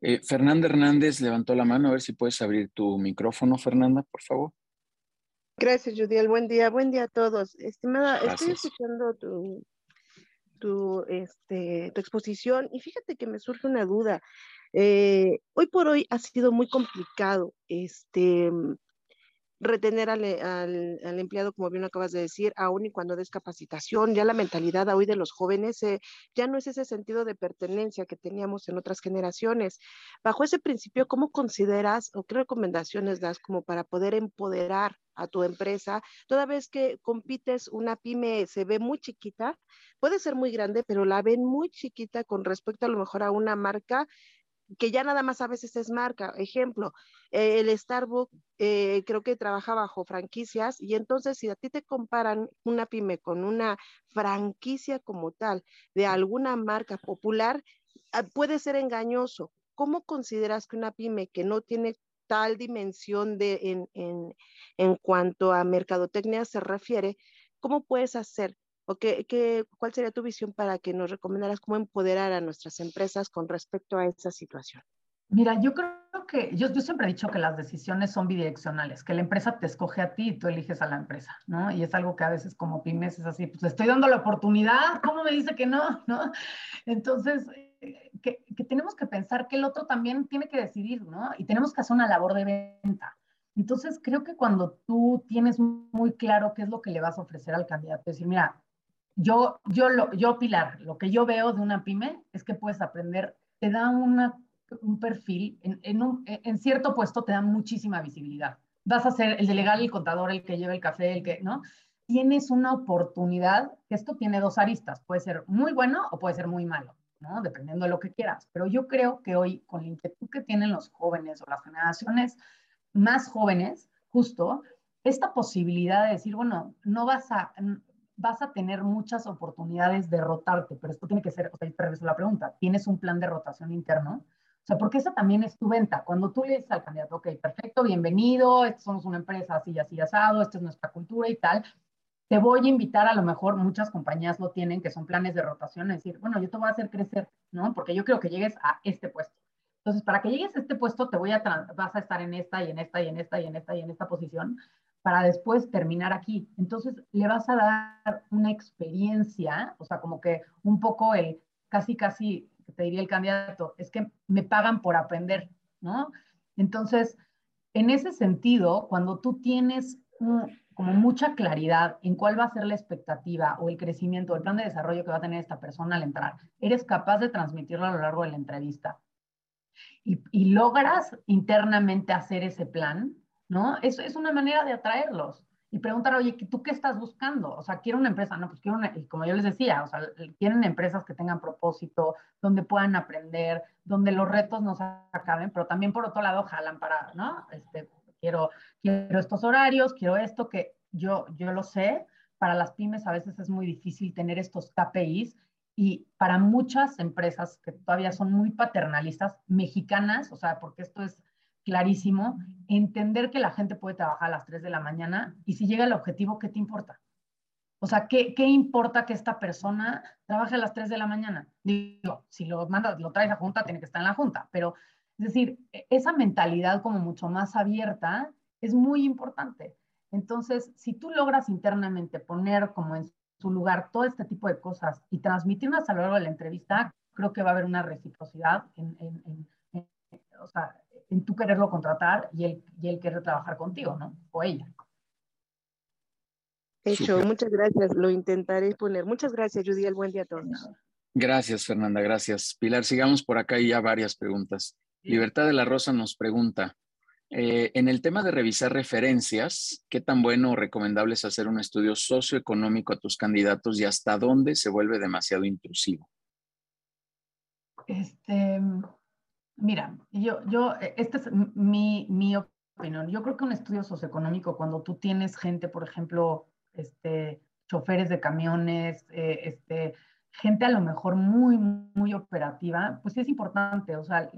eh, Fernanda Hernández levantó la mano, a ver si puedes abrir tu micrófono, Fernanda, por favor. Gracias, Judiel. Buen día, buen día a todos. Estimada, estoy escuchando tu, tu, este, tu exposición y fíjate que me surge una duda. Eh, hoy por hoy ha sido muy complicado este, retener al, empleado, como bien acabas de decir, aún y cuando des capacitación, ya la mentalidad hoy de los jóvenes eh, ya no es ese sentido de pertenencia que teníamos en otras generaciones. Bajo ese principio, ¿cómo consideras o qué recomendaciones das como para poder empoderar a tu empresa, toda vez que compites, una pyme se ve muy chiquita, puede ser muy grande, pero la ven muy chiquita con respecto a lo mejor a una marca que ya nada más a veces es marca. Ejemplo, eh, el Starbucks eh, creo que trabaja bajo franquicias y entonces si a ti te comparan una pyme con una franquicia como tal de alguna marca popular, ah, puede ser engañoso. ¿Cómo consideras que una pyme que no tiene tal dimensión de, en, en, en cuanto a mercadotecnia se refiere, cómo puedes hacer ¿O qué, cuál sería tu visión para que nos recomendaras cómo empoderar a nuestras empresas con respecto a esa situación? Mira, yo creo que yo, yo, siempre he dicho que las decisiones son bidireccionales, que la empresa te escoge a ti y tú eliges a la empresa, ¿no? Y es algo que a veces como pymes es así, pues estoy dando la oportunidad, ¿cómo me dice que no? ¿no? Entonces, eh, que, que tenemos que pensar que el otro también tiene que decidir, ¿no? Y tenemos que hacer una labor de venta. Entonces, creo que cuando tú tienes muy claro qué es lo que le vas a ofrecer al candidato, decir, mira, yo, yo, lo, yo, Pilar, lo que yo veo de una pyme es que puedes aprender, te da una, un perfil, en, en, un, en cierto puesto te da muchísima visibilidad. Vas a ser el delegado, el contador, el que lleva el café, el que, ¿no? Tienes una oportunidad, esto tiene dos aristas, puede ser muy bueno o puede ser muy malo, ¿no? Dependiendo de lo que quieras. Pero yo creo que hoy, con la inquietud que tienen los jóvenes o las generaciones más jóvenes, justo, esta posibilidad de decir, bueno, no vas a, vas a tener muchas oportunidades de rotarte, pero esto tiene que ser, o sea, te regreso la pregunta, ¿tienes un plan de rotación interno? O sea, porque esa también es tu venta. Cuando tú le dices al candidato, ok, perfecto, bienvenido, somos una empresa así, así, asado, esta es nuestra cultura y tal, te voy a invitar, a lo mejor muchas compañías lo tienen, que son planes de rotación, es decir, bueno, yo te voy a hacer crecer, ¿no? Porque yo creo que llegues a este puesto. Entonces, para que llegues a este puesto, te voy a, vas a estar en esta y en esta y en esta y en esta y en esta posición para después terminar aquí. Entonces, le vas a dar una experiencia, o sea, como que un poco el, casi, casi, te diría el candidato, es que me pagan por aprender, ¿no? Entonces, en ese sentido, cuando tú tienes como mucha claridad en cuál va a ser la expectativa o el crecimiento, el plan de desarrollo que va a tener esta persona al entrar, eres capaz de transmitirlo a lo largo de la entrevista y logras internamente hacer ese plan, ¿no? Eso es una manera de atraerlos y preguntar, oye, ¿tú qué estás buscando? O sea, quiero una empresa, no, pues quiero una, como yo les decía, o sea, quieren empresas que tengan propósito, donde puedan aprender, donde los retos no se acaben, pero también por otro lado jalan para, ¿no? Este, quiero, quiero estos horarios, quiero esto que yo, yo lo sé, para las pymes a veces es muy difícil tener estos KPIs y para muchas empresas que todavía son muy paternalistas, mexicanas, o sea, porque esto es clarísimo, entender que la gente puede trabajar a las 3 de la mañana y si llega el objetivo, ¿qué te importa? O sea, ¿qué, ¿qué, importa que esta persona trabaje a las 3 de la mañana? Digo, si lo mandas, lo traes a junta, tiene que estar en la junta, pero es decir, e, esa mentalidad como mucho más abierta es muy importante. Entonces, si tú logras internamente poner como en su lugar todo este tipo de cosas y transmitirlas a lo largo de la entrevista, creo que va a haber una reciprocidad en, en, en tú quererlo contratar y él, y él querer trabajar contigo, ¿no? O ella. Hecho, muchas gracias. Lo intentaré poner. Muchas gracias, Judy. El buen día a todos. Gracias, Fernanda. Gracias. Pilar, sigamos por acá y ya varias preguntas. Libertad de la Rosa nos pregunta, eh, en el tema de revisar referencias, ¿qué tan bueno o recomendable es hacer un estudio socioeconómico a tus candidatos y hasta dónde se vuelve demasiado intrusivo? Este, Mira, yo, yo, e, esta es mi, mi opinión. Yo creo que un estudio socioeconómico, cuando tú tienes gente, por ejemplo, este, choferes de camiones, eh, este, gente a lo mejor muy, muy operativa, pues es importante, o sea, eh,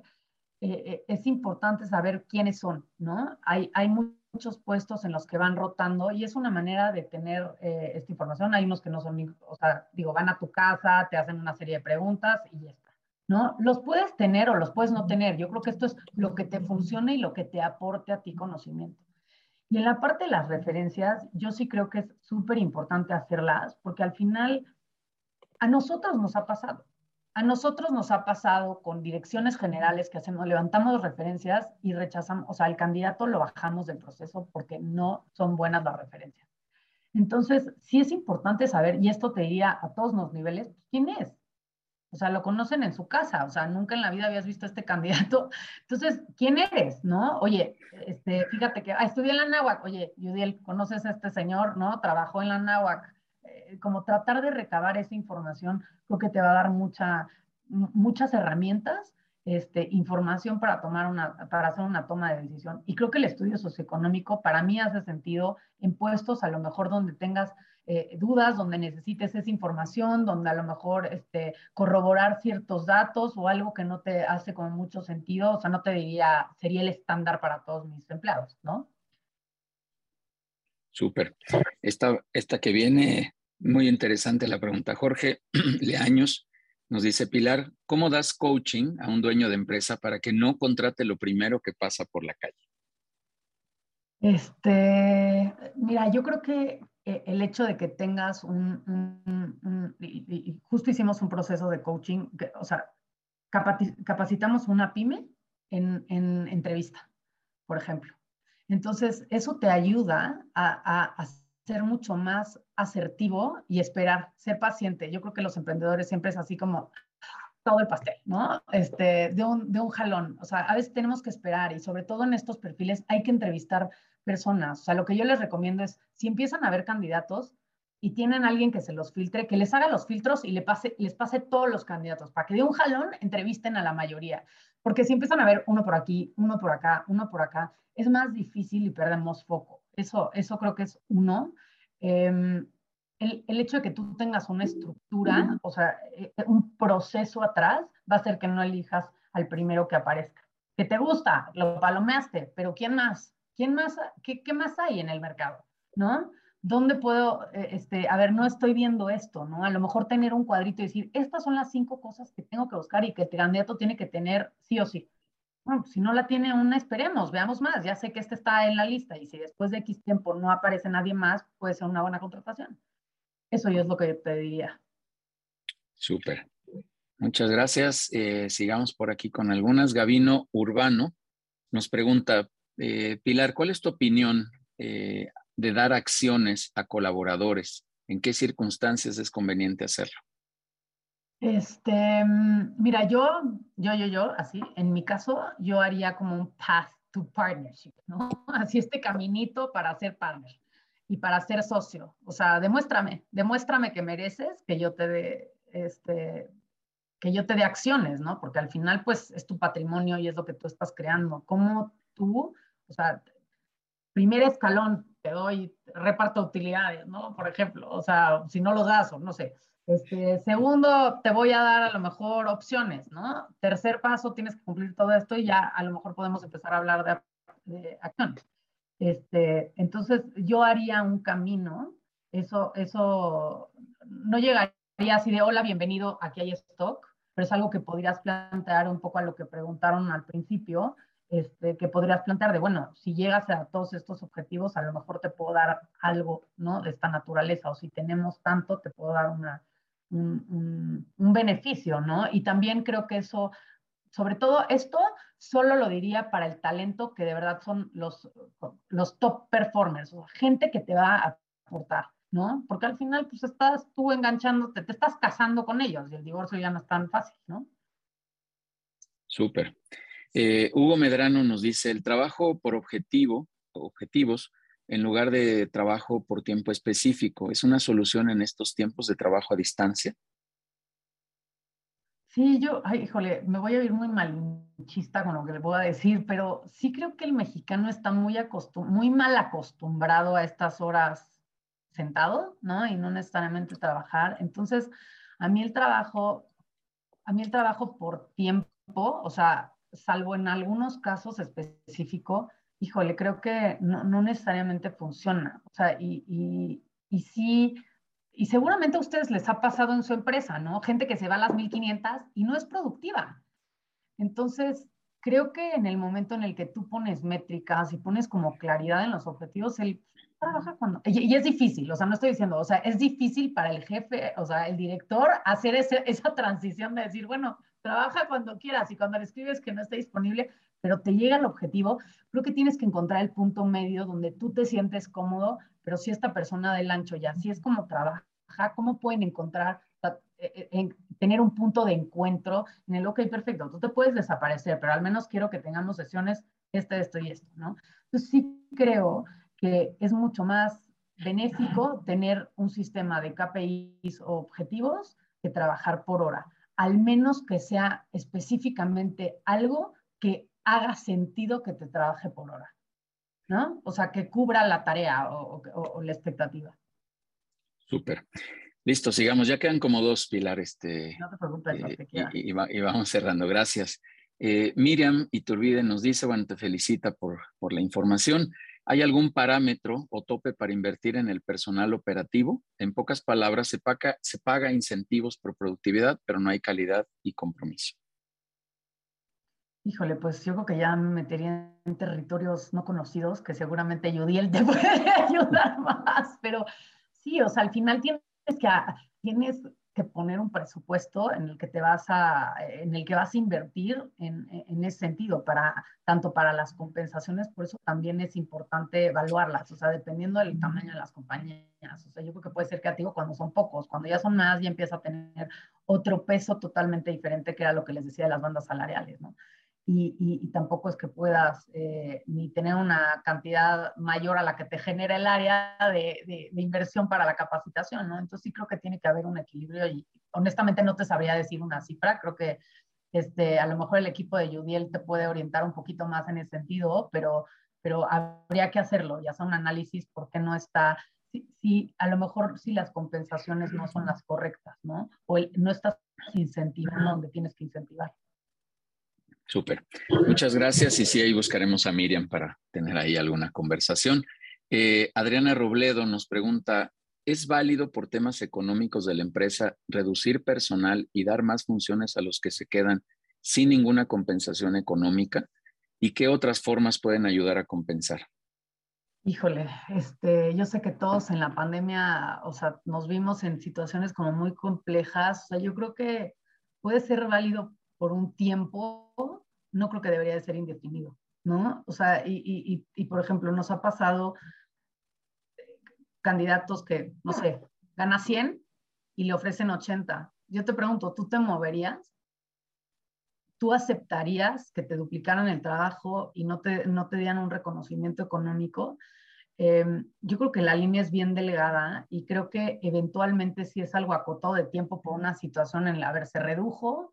eh, es importante saber quiénes son, ¿no? Hay, hay muchos puestos en los que van rotando y es una manera de tener esta información. Hay unos que no son, o sea, digo, van a tu casa, te hacen una serie de preguntas y ya. ¿No? Los puedes tener o los puedes no tener. Yo creo que esto es lo que te funcione y lo que te aporte a ti conocimiento. Y en la parte de las referencias, yo sí creo que es súper importante hacerlas porque al final a nosotros nos ha pasado. A nosotros nos ha pasado con direcciones generales que hacemos, levantamos referencias y rechazamos, o sea, el candidato lo bajamos del proceso porque no son buenas las referencias. Entonces, sí es importante saber, y esto te diría a todos los niveles, ¿quién es? O sea, lo conocen en su casa, o sea, nunca en la vida habías visto a este candidato. Entonces, ¿quién eres? ¿No? Oye, este, fíjate que ah, estudié en la náhuac. Oye, Yudiel, ¿conoces a este señor? ¿No? Trabajó en la náhuac. Eh, como tratar de recabar esa información, creo que te va a dar mucha, muchas herramientas, este, información para, tomar una, para hacer una toma de decisión. Y creo que el estudio socioeconómico para mí hace sentido en puestos a lo mejor donde tengas eh, dudas, donde necesites esa información, donde a lo mejor este, corroborar ciertos datos o algo que no te hace con mucho sentido, o sea, no te diría, sería el estándar para todos mis empleados, ¿no? Súper. Esta, esta que viene, muy interesante la pregunta. Jorge Leaños nos dice, Pilar, ¿cómo das coaching a un dueño de empresa para que no contrate lo primero que pasa por la calle? Este, mira, yo creo que el hecho de que tengas un, y, justo hicimos un proceso de coaching, o sea, capacitamos una pyme en, entrevista, por ejemplo. Entonces, eso te ayuda a, a, ser mucho más asertivo y esperar, ser paciente. Yo creo que los emprendedores siempre es así como todo el pastel, ¿no? Este, de un, de un jalón. O sea, a veces tenemos que esperar y sobre todo en estos perfiles hay que entrevistar personas. O sea, lo que yo les recomiendo es, si empiezan a ver candidatos y tienen alguien que se los filtre, que les haga los filtros y le pase, les pase todos los candidatos, para que de un jalón entrevisten a la mayoría. Porque si empiezan a ver uno por aquí, uno por acá, uno por acá, es más difícil y perdemos foco. Eso, eso creo que es uno. Em, el, el, hecho de que tú tengas una estructura, o sea, eh, un proceso atrás, va a hacer que no elijas al primero que aparezca. Que te gusta, lo palomeaste, pero ¿quién más? ¿Quién más? ¿Qué, más hay en el mercado? ¿No? ¿Dónde puedo, eh, este, a ver, no estoy viendo esto, ¿no? A lo mejor tener un cuadrito y decir, estas son las cinco cosas que tengo que buscar y que el candidato tiene que tener sí o sí. Bueno, si no la tiene aún, esperemos, veamos más. Ya sé que este está en la lista y si después de X tiempo no aparece nadie más, puede ser una buena contratación. Eso yo es lo que yo te diría. Súper. Muchas gracias. Eh, sigamos por aquí con algunas. Gavino Urbano nos pregunta, eh, Pilar, ¿cuál es tu opinión eh, de dar acciones a colaboradores? ¿En qué circunstancias es conveniente hacerlo? Este, mira, yo, yo, yo, yo, así, en mi caso, yo haría como un path to partnership, ¿no? Así este caminito para ser partner y para ser socio. O sea, demuéstrame, demuéstrame que mereces que yo te dé, este, que yo te dé acciones, ¿no? Porque al final, pues, es tu patrimonio y es lo que tú estás creando. ¿Cómo tú, o sea, primer escalón, te doy, reparto utilidades, ¿no? Por ejemplo, o sea, si no lo das o no sé este, segundo, te voy a dar a lo mejor opciones, ¿no? Tercer paso, tienes que cumplir todo esto y ya a lo mejor podemos empezar a hablar de, acciones. Este, entonces, yo haría un camino, eso, eso no llegaría así de, hola, bienvenido, aquí hay stock, pero es algo que podrías plantear un poco a lo que preguntaron al principio, este, que podrías plantear de, bueno, si llegas a todos estos objetivos, a lo mejor te puedo dar algo, ¿no? De esta naturaleza, o si tenemos tanto, te puedo dar una, un, beneficio, ¿no? Y también creo que eso, sobre todo esto, solo lo diría para el talento que de verdad son los, los top performers, o gente que te va a aportar, ¿no? Porque al final, pues estás tú enganchándote, te estás casando con ellos y el divorcio ya no es tan fácil, ¿no? Súper. Eh, Hugo Medrano nos dice, el trabajo por objetivo, objetivos, en lugar de trabajo por tiempo específico. ¿Es una solución en estos tiempos de trabajo a distancia? Sí, yo, ay, híjole, me voy a ir muy malinchista con lo que le voy a decir, pero sí creo que el mexicano está muy, muy mal acostumbrado a estas horas sentado, ¿no? Y no necesariamente trabajar. Entonces, a mí el trabajo, a mí el trabajo por tiempo, o sea, salvo en algunos casos específicos, híjole, creo que no, necesariamente funciona. O sea, y, y, y, sí, y seguramente a ustedes les ha pasado en su empresa, ¿no? Gente que se va a las 1500 y no es productiva. Entonces, creo que en el momento en el que tú pones métricas y pones como claridad en los objetivos, él trabaja cuando... Y, es difícil, o sea, no estoy diciendo, o sea, es difícil para el jefe, o sea, el director, hacer ese, esa transición de decir, bueno, trabaja cuando quieras y cuando le escribes que no esté disponible, pero te llega el objetivo, creo que tienes que encontrar el punto medio donde tú te sientes cómodo, pero si esta persona del ancho ya, si es como trabaja, ¿cómo pueden encontrar, eh, eh, tener un punto de encuentro en el, ok, perfecto, tú te puedes desaparecer, pero al menos quiero que tengamos sesiones, este, esto y esto, ¿no? Entonces sí creo que es mucho más benéfico tener un sistema de KPIs o objetivos que trabajar por hora, al menos que sea específicamente algo que haga sentido que te trabaje por hora, ¿no? O sea, que cubra la tarea o, la expectativa. Súper. Listo, sigamos. Ya quedan como dos, Pilar. Este, no te preocupes, eh, y, y, vamos cerrando. Gracias. Eh, Miriam Iturbide nos dice, bueno, te felicita por, por la información. ¿Hay algún parámetro o tope para invertir en el personal operativo? En pocas palabras, se paga, se paga incentivos por productividad, pero no hay calidad y compromiso. Híjole, pues yo creo que ya me metería en territorios no conocidos, que seguramente Yudiel te puede ayudar más, pero sí, o sea, al final tienes que, tienes, que poner un presupuesto en el que te vas a, en el que vas a invertir en, en, ese sentido, para, tanto para las compensaciones, por eso también es importante evaluarlas, o sea, dependiendo del tamaño de las compañías. O sea, yo creo que puede ser creativo cuando son pocos, cuando ya son más, ya empieza a tener otro peso totalmente diferente que era lo que les decía de las bandas salariales, ¿no? Y, tampoco es que puedas eh, ni tener una cantidad mayor a la que te genera el área de, inversión para la capacitación, ¿no? Entonces sí creo que tiene que haber un equilibrio y honestamente no te sabría decir una cifra, creo que este, a lo mejor el equipo de Judiel te puede orientar un poquito más en ese sentido, pero, pero habría que hacerlo y hacer un análisis porque no está, si, a lo mejor si las compensaciones no son las correctas, ¿no? O no estás incentivando donde tienes que incentivar. Súper. Muchas gracias y sí, ahí buscaremos a Miriam para tener ahí alguna conversación. Eh, Adriana Robledo nos pregunta, ¿es válido por temas económicos de la empresa reducir personal y dar más funciones a los que se quedan sin ninguna compensación económica? ¿Y qué otras formas pueden ayudar a compensar? Híjole, este, yo sé que todos en la pandemia, o sea, nos vimos en situaciones como muy complejas. O sea, yo creo que puede ser válido por un tiempo, no creo que debería de ser indefinido, ¿no? O sea, y, y, y por ejemplo, nos ha pasado candidatos que, no sé, gana 100 y le ofrecen 80. Yo te pregunto, ¿tú te moverías? ¿Tú aceptarías que te duplicaran el trabajo y no te, no te dieran un reconocimiento económico? Em, yo creo que la línea es bien delegada y creo que eventualmente si es algo acotado de tiempo por una situación en la, a ver, se redujo,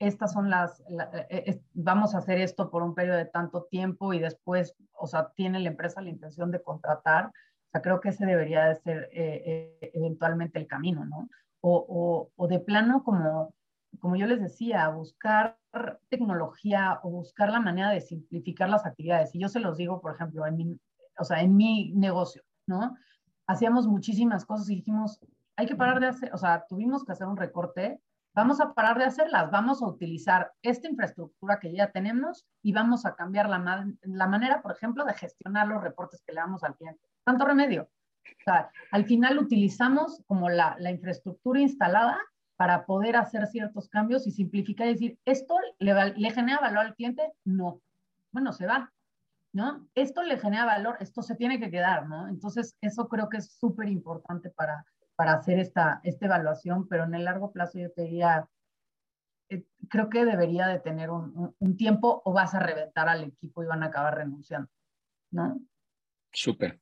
estas son las, eh, vamos a hacer esto por un periodo de tanto tiempo y después, o sea, tiene la empresa la intención de contratar, o sea, creo que ese debería de ser eh, eh, eventualmente el camino, ¿no? O, o, de plano, como, como yo les decía, buscar tecnología o buscar la manera de simplificar las actividades. Y yo se los digo, por ejemplo, en mi, o sea, en mi negocio, ¿no? Hacíamos muchísimas cosas y dijimos, hay que parar de hacer, o sea, tuvimos que hacer un recorte Vamos a parar de hacerlas, vamos a utilizar esta infraestructura que ya tenemos y vamos a cambiar la, la manera, por ejemplo, de gestionar los reportes que le damos al cliente. Tanto remedio. O sea, al final utilizamos como la, la infraestructura instalada para poder hacer ciertos cambios y simplificar y decir, ¿esto le, le genera valor al cliente? No. Bueno, se va, ¿no? Esto le genera valor, esto se tiene que quedar, ¿no? Entonces, eso creo que es súper importante para, para hacer esta, esta evaluación, pero en el largo plazo yo te diría, eh, creo que debería de tener un, un, tiempo o vas a reventar al equipo y van a acabar renunciando, ¿no? Súper.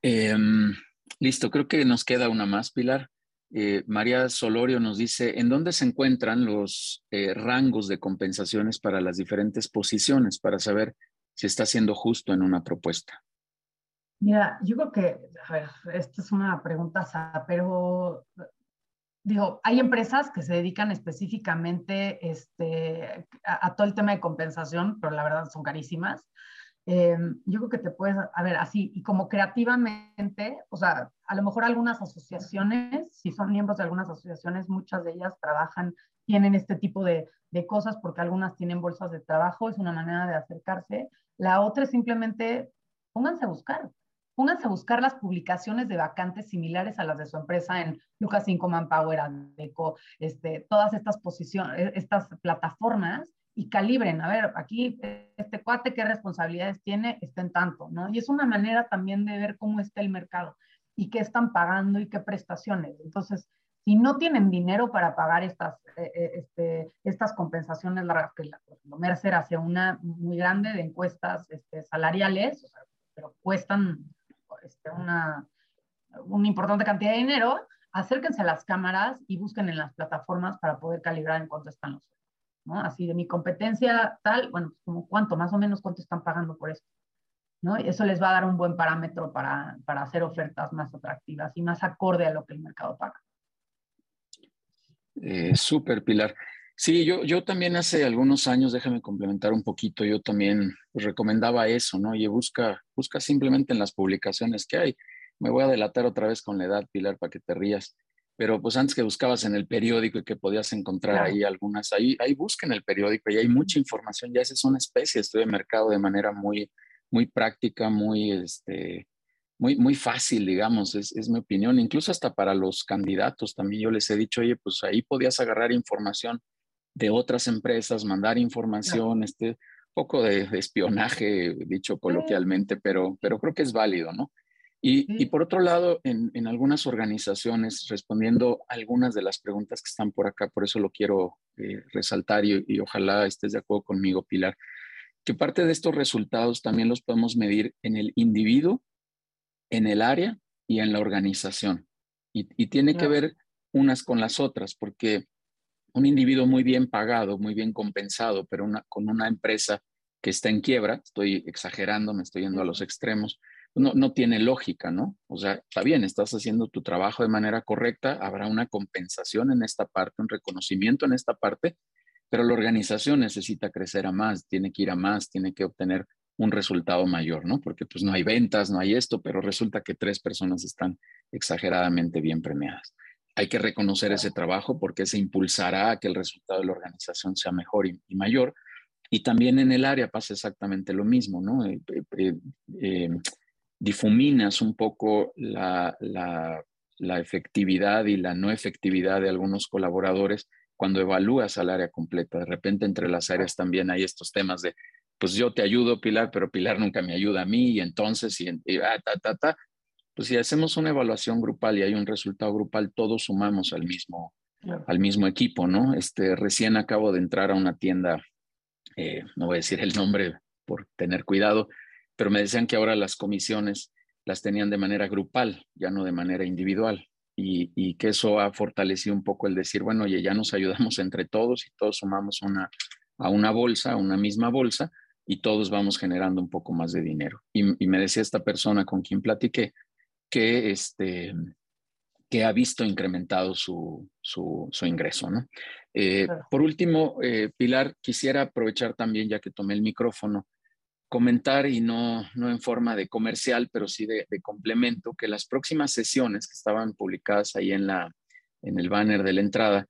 Em, listo, creo que nos queda una más, Pilar. Eh, María Solorio nos dice, ¿en dónde se encuentran los eh, rangos de compensaciones para las diferentes posiciones para saber si está siendo justo en una propuesta? Mira, yo creo que, a ver, esta es una pregunta, pero digo, hay empresas que se dedican específicamente este, a, todo el tema de compensación, pero la verdad son carísimas. Eh, yo creo que te puedes, a ver, así, y como creativamente, o sea, a lo mejor algunas asociaciones, si son miembros de algunas asociaciones, muchas de ellas trabajan, tienen este tipo de, de cosas porque algunas tienen bolsas de trabajo, es una manera de acercarse. La otra es simplemente pónganse a buscar pónganse a buscar las publicaciones de vacantes similares a las de su empresa en Lucas 5 Manpower, Adeco, este, todas estas posiciones, e, estas plataformas y calibren, a ver, aquí este cuate qué responsabilidades tiene, estén tanto, ¿no? Y es una manera también de ver cómo está el mercado y qué están pagando y qué prestaciones. Entonces, si no tienen dinero para pagar estas, eh, eh, este, estas compensaciones largas, que la, Mercer hace una muy grande de encuestas este, salariales, pero cuestan este, una, una importante cantidad de dinero, acérquense a las cámaras y busquen en las plataformas para poder calibrar en cuánto están los ¿no? Así de mi competencia tal, bueno, pues como cuánto, más o menos cuánto están pagando por esto. ¿no? Eso les va a dar un buen parámetro para, para hacer ofertas más atractivas y más acorde a lo que el mercado paga. Eh, Súper, Pilar. Sí, yo, yo también hace algunos años, déjame complementar un poquito, yo también recomendaba eso, ¿no? Y busca, busca simplemente en las publicaciones que hay. Me voy a delatar otra vez con la edad, Pilar, para que te rías. Pero pues antes que buscabas en el periódico y que podías encontrar ahí algunas, ahí, ahí busca en el periódico y hay mucha información. Ya esa es una especie de estudio de mercado de manera muy, muy práctica, muy, este, muy, muy fácil, digamos, es, es, mi opinión, incluso hasta para los candidatos también yo les he dicho, oye, pues ahí podías agarrar información de otras empresas, mandar información, este poco de, espionaje, dicho coloquialmente, pero, pero creo que es válido, ¿no? Y, y por otro lado, en, en, algunas organizaciones, respondiendo a algunas de las preguntas que están por acá, por eso lo quiero eh, resaltar y, y ojalá estés de acuerdo conmigo, Pilar, que parte de estos resultados también los podemos medir en el individuo en el área y en la organización. Y, tiene que ver unas con las otras, porque un individuo muy bien pagado, muy bien compensado, pero una, con una empresa que está en quiebra, estoy exagerando, me estoy yendo a los extremos, no, no tiene lógica, ¿no? O sea, está bien, estás haciendo tu trabajo de manera correcta, habrá una compensación en esta parte, un reconocimiento en esta parte, pero la organización necesita crecer a más, tiene que ir a más, tiene que obtener un resultado mayor, ¿no? Porque pues no hay ventas, no hay esto, pero resulta que tres personas están exageradamente bien premiadas. Hay que reconocer ese trabajo porque se impulsará a que el resultado de la organización sea mejor y, mayor. Y también en el área pasa exactamente lo mismo, ¿no? Eh, eh, eh, difuminas un poco la, la efectividad y la no efectividad de algunos colaboradores cuando evalúas al área completa. De repente entre las áreas también hay estos temas de pues yo te ayudo, Pilar, pero Pilar nunca me ayuda a mí, y entonces, y, ah, ta, ta, ta, pues si hacemos una evaluación grupal y hay un resultado grupal, todos sumamos al mismo, al mismo equipo, ¿no? Este, recién acabo de entrar a una tienda, eh, no voy a decir el nombre por tener cuidado, pero me decían que ahora las comisiones las tenían de manera grupal, ya no de manera individual. Y, y, que eso ha fortalecido un poco el decir, bueno, oye, ya nos ayudamos entre todos y todos sumamos una, a una bolsa, a una misma bolsa, y todos vamos generando un poco más de dinero. Y, me decía esta persona con quien platiqué que, este, que ha visto incrementado su, su, ingreso. ¿no? Eh, por último, eh, Pilar, quisiera aprovechar también, ya que tomé el micrófono, comentar y no, no en forma de comercial, pero sí de, de complemento, que las próximas sesiones que estaban publicadas ahí en, la, en el banner de la entrada,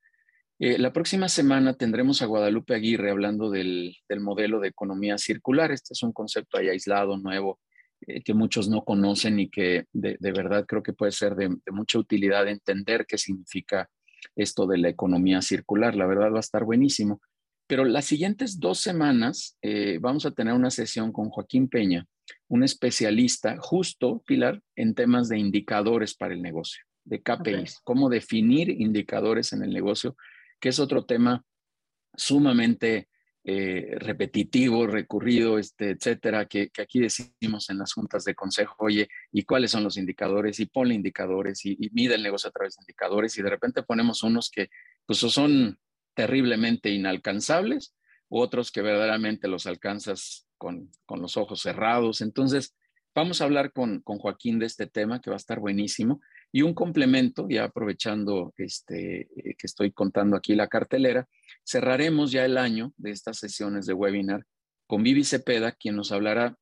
eh, la próxima semana tendremos a Guadalupe Aguirre hablando del, modelo de economía circular. Este es un concepto ahí aislado, nuevo, que muchos no conocen y que de, verdad creo que puede ser de, mucha utilidad entender qué significa esto de la economía circular. La verdad va a estar buenísimo. Pero las siguientes dos semanas eh, vamos a tener una sesión con Joaquín Peña, un especialista justo, Pilar, en temas de indicadores para el negocio, de KPIs, cómo definir indicadores en el negocio que es otro tema sumamente eh, repetitivo, recurrido, este, etcétera, que, aquí decimos en las juntas de consejo, oye, ¿y cuáles son los indicadores? Y ponle indicadores y, mide el negocio a través de indicadores y de repente ponemos unos que pues son terriblemente inalcanzables, otros que verdaderamente los alcanzas con, con los ojos cerrados. Entonces, vamos a hablar con, con Joaquín de este tema que va a estar buenísimo. Y un complemento, ya aprovechando este, eh, que estoy contando aquí la cartelera, cerraremos ya el año de estas sesiones de webinar con Vivi Cepeda, quien nos hablará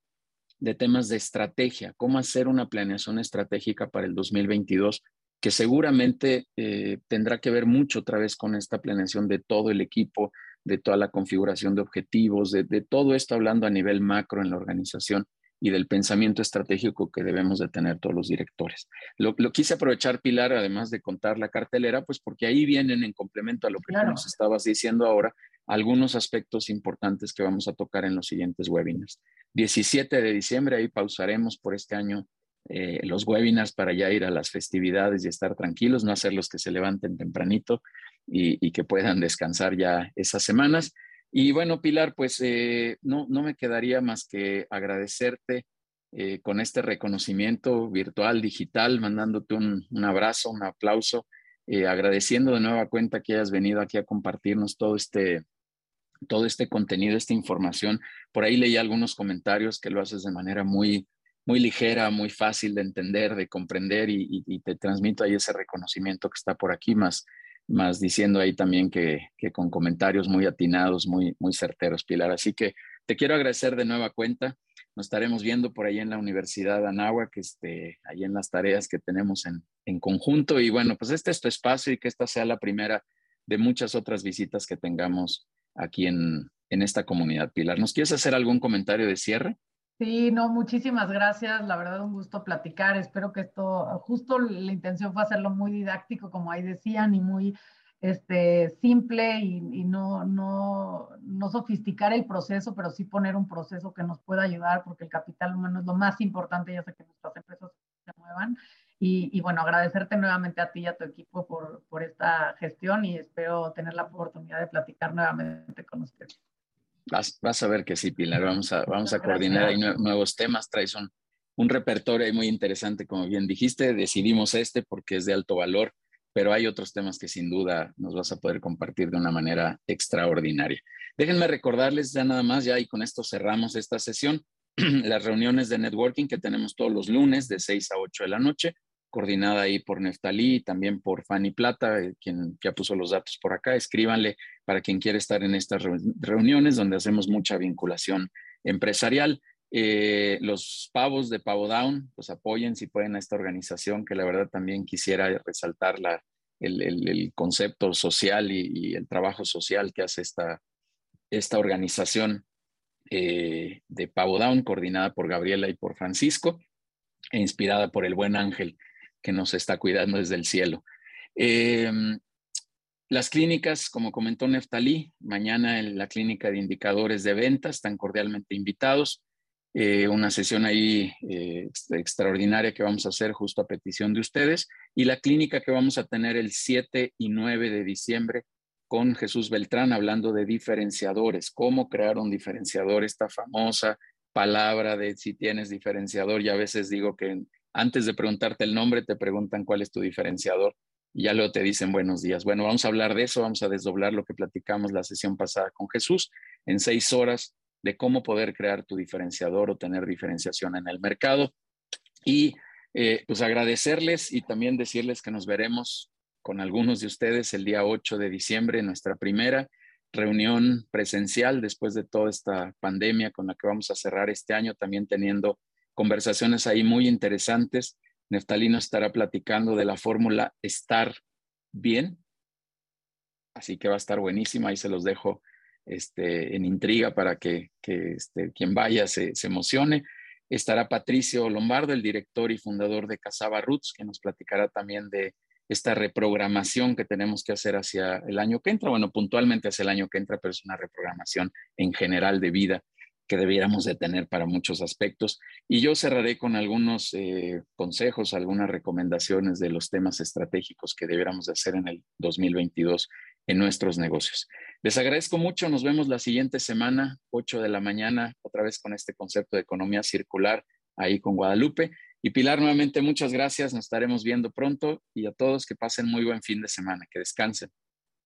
de temas de estrategia, cómo hacer una planeación estratégica para el 2022, que seguramente eh, tendrá que ver mucho otra vez con esta planeación de todo el equipo, de toda la configuración de objetivos, de todo esto hablando a nivel macro en la organización y del pensamiento estratégico que debemos de tener todos los directores. Lo, quise aprovechar, Pilar, además de contar la cartelera, pues porque ahí vienen en complemento a lo que nos estabas diciendo ahora, algunos aspectos importantes que vamos a tocar en los siguientes webinars. 17 de diciembre, ahí pausaremos por este año eh, los webinars para ya ir a las festividades y estar tranquilos, no hacer los que se levanten tempranito y, y que puedan descansar ya esas semanas. Y bueno, Pilar, pues eh, no, no me quedaría más que agradecerte eh, con este reconocimiento virtual, digital, mandándote un, abrazo, un aplauso, eh, agradeciendo de nueva cuenta que hayas venido aquí a compartirnos todo este, todo este contenido, esta información. Por ahí leí algunos comentarios que lo haces de manera muy, muy ligera, muy fácil de entender, de comprender y, y te transmito ahí ese reconocimiento que está por aquí, más más diciendo ahí también que, con comentarios muy atinados, muy, muy certeros, Pilar. Así que te quiero agradecer de nueva cuenta. Nos estaremos viendo por ahí en la Universidad de Anáhuac, este, ahí en las tareas que tenemos en, en conjunto. Y bueno, pues este es tu espacio y que esta sea la primera de muchas otras visitas que tengamos aquí en, en esta comunidad, Pilar. ¿Nos quieres hacer algún comentario de cierre? Sí, no, muchísimas gracias. La verdad, un gusto platicar. Espero que esto, justo la intención fue hacerlo muy didáctico, como ahí decían, y muy este, simple y, no, no, no, sofisticar el proceso, pero sí poner un proceso que nos pueda ayudar, porque el capital humano es lo más importante, ya sé que nuestras empresas se muevan. Y, y bueno, agradecerte nuevamente a ti y a tu equipo por, por esta gestión y espero tener la oportunidad de platicar nuevamente con ustedes. Vas, vas a ver que sí, Pilar, vamos a, vamos a coordinar ahí nuevos temas, traes un, un repertorio muy interesante, como bien dijiste, decidimos este porque es de alto valor pero hay otros temas que sin duda nos vas a poder compartir de una manera extraordinaria. Déjenme recordarles ya nada más, ya y con esto cerramos esta sesión, las reuniones de networking que tenemos todos los lunes de 6 a 8 de la noche, coordinada ahí por Neftalí y también por Fanny Plata, eh, quien ya puso los datos por acá. Escríbanle para quien quiere estar en estas reuniones donde hacemos mucha vinculación empresarial. Eh, los pavos de Pavo Down, pues apoyen si pueden a esta organización, que la verdad también quisiera resaltar la, el, concepto social y, el trabajo social que hace esta, esta organización eh, de Pavo Down, coordinada por Gabriela y por Francisco, e inspirada por el buen ángel que nos está cuidando desde el cielo. Em, las clínicas, como comentó Neftalí, mañana en la clínica de indicadores de venta están cordialmente invitados. Eh, una sesión ahí eh, extraordinaria que vamos a hacer justo a petición de ustedes y la clínica que vamos a tener el 7 y 9 de diciembre con Jesús Beltrán hablando de diferenciadores, cómo crear un diferenciador, esta famosa palabra de si tienes diferenciador y a veces digo que antes de preguntarte el nombre te preguntan cuál es tu diferenciador y ya luego te dicen buenos días. Bueno, vamos a hablar de eso, vamos a desdoblar lo que platicamos la sesión pasada con Jesús en seis horas de cómo poder crear tu diferenciador o tener diferenciación en el mercado. Y eh, pues agradecerles y también decirles que nos veremos con algunos de ustedes el día 8 de diciembre, nuestra primera reunión presencial después de toda esta pandemia con la que vamos a cerrar este año, también teniendo conversaciones ahí muy interesantes. Neftalino estará platicando de la fórmula estar bien, así que va a estar buenísima, ahí se los dejo este, en intriga para que, este, quien vaya se, emocione. Estará Patricio Lombardo, el director y fundador de Casaba Roots, que nos platicará también de esta reprogramación que tenemos que hacer hacia el año que entra, bueno, puntualmente hacia el año que entra, pero es una reprogramación en general de vida que debiéramos de tener para muchos aspectos. Y yo cerraré con algunos eh, consejos, algunas recomendaciones de los temas estratégicos que debiéramos de hacer en el 2022 en nuestros negocios. Les agradezco mucho, nos vemos la siguiente semana, 8 de la mañana, otra vez con este concepto de economía circular ahí con Guadalupe. Y Pilar, nuevamente muchas gracias, nos estaremos viendo pronto y a todos que pasen muy buen fin de semana, que descansen.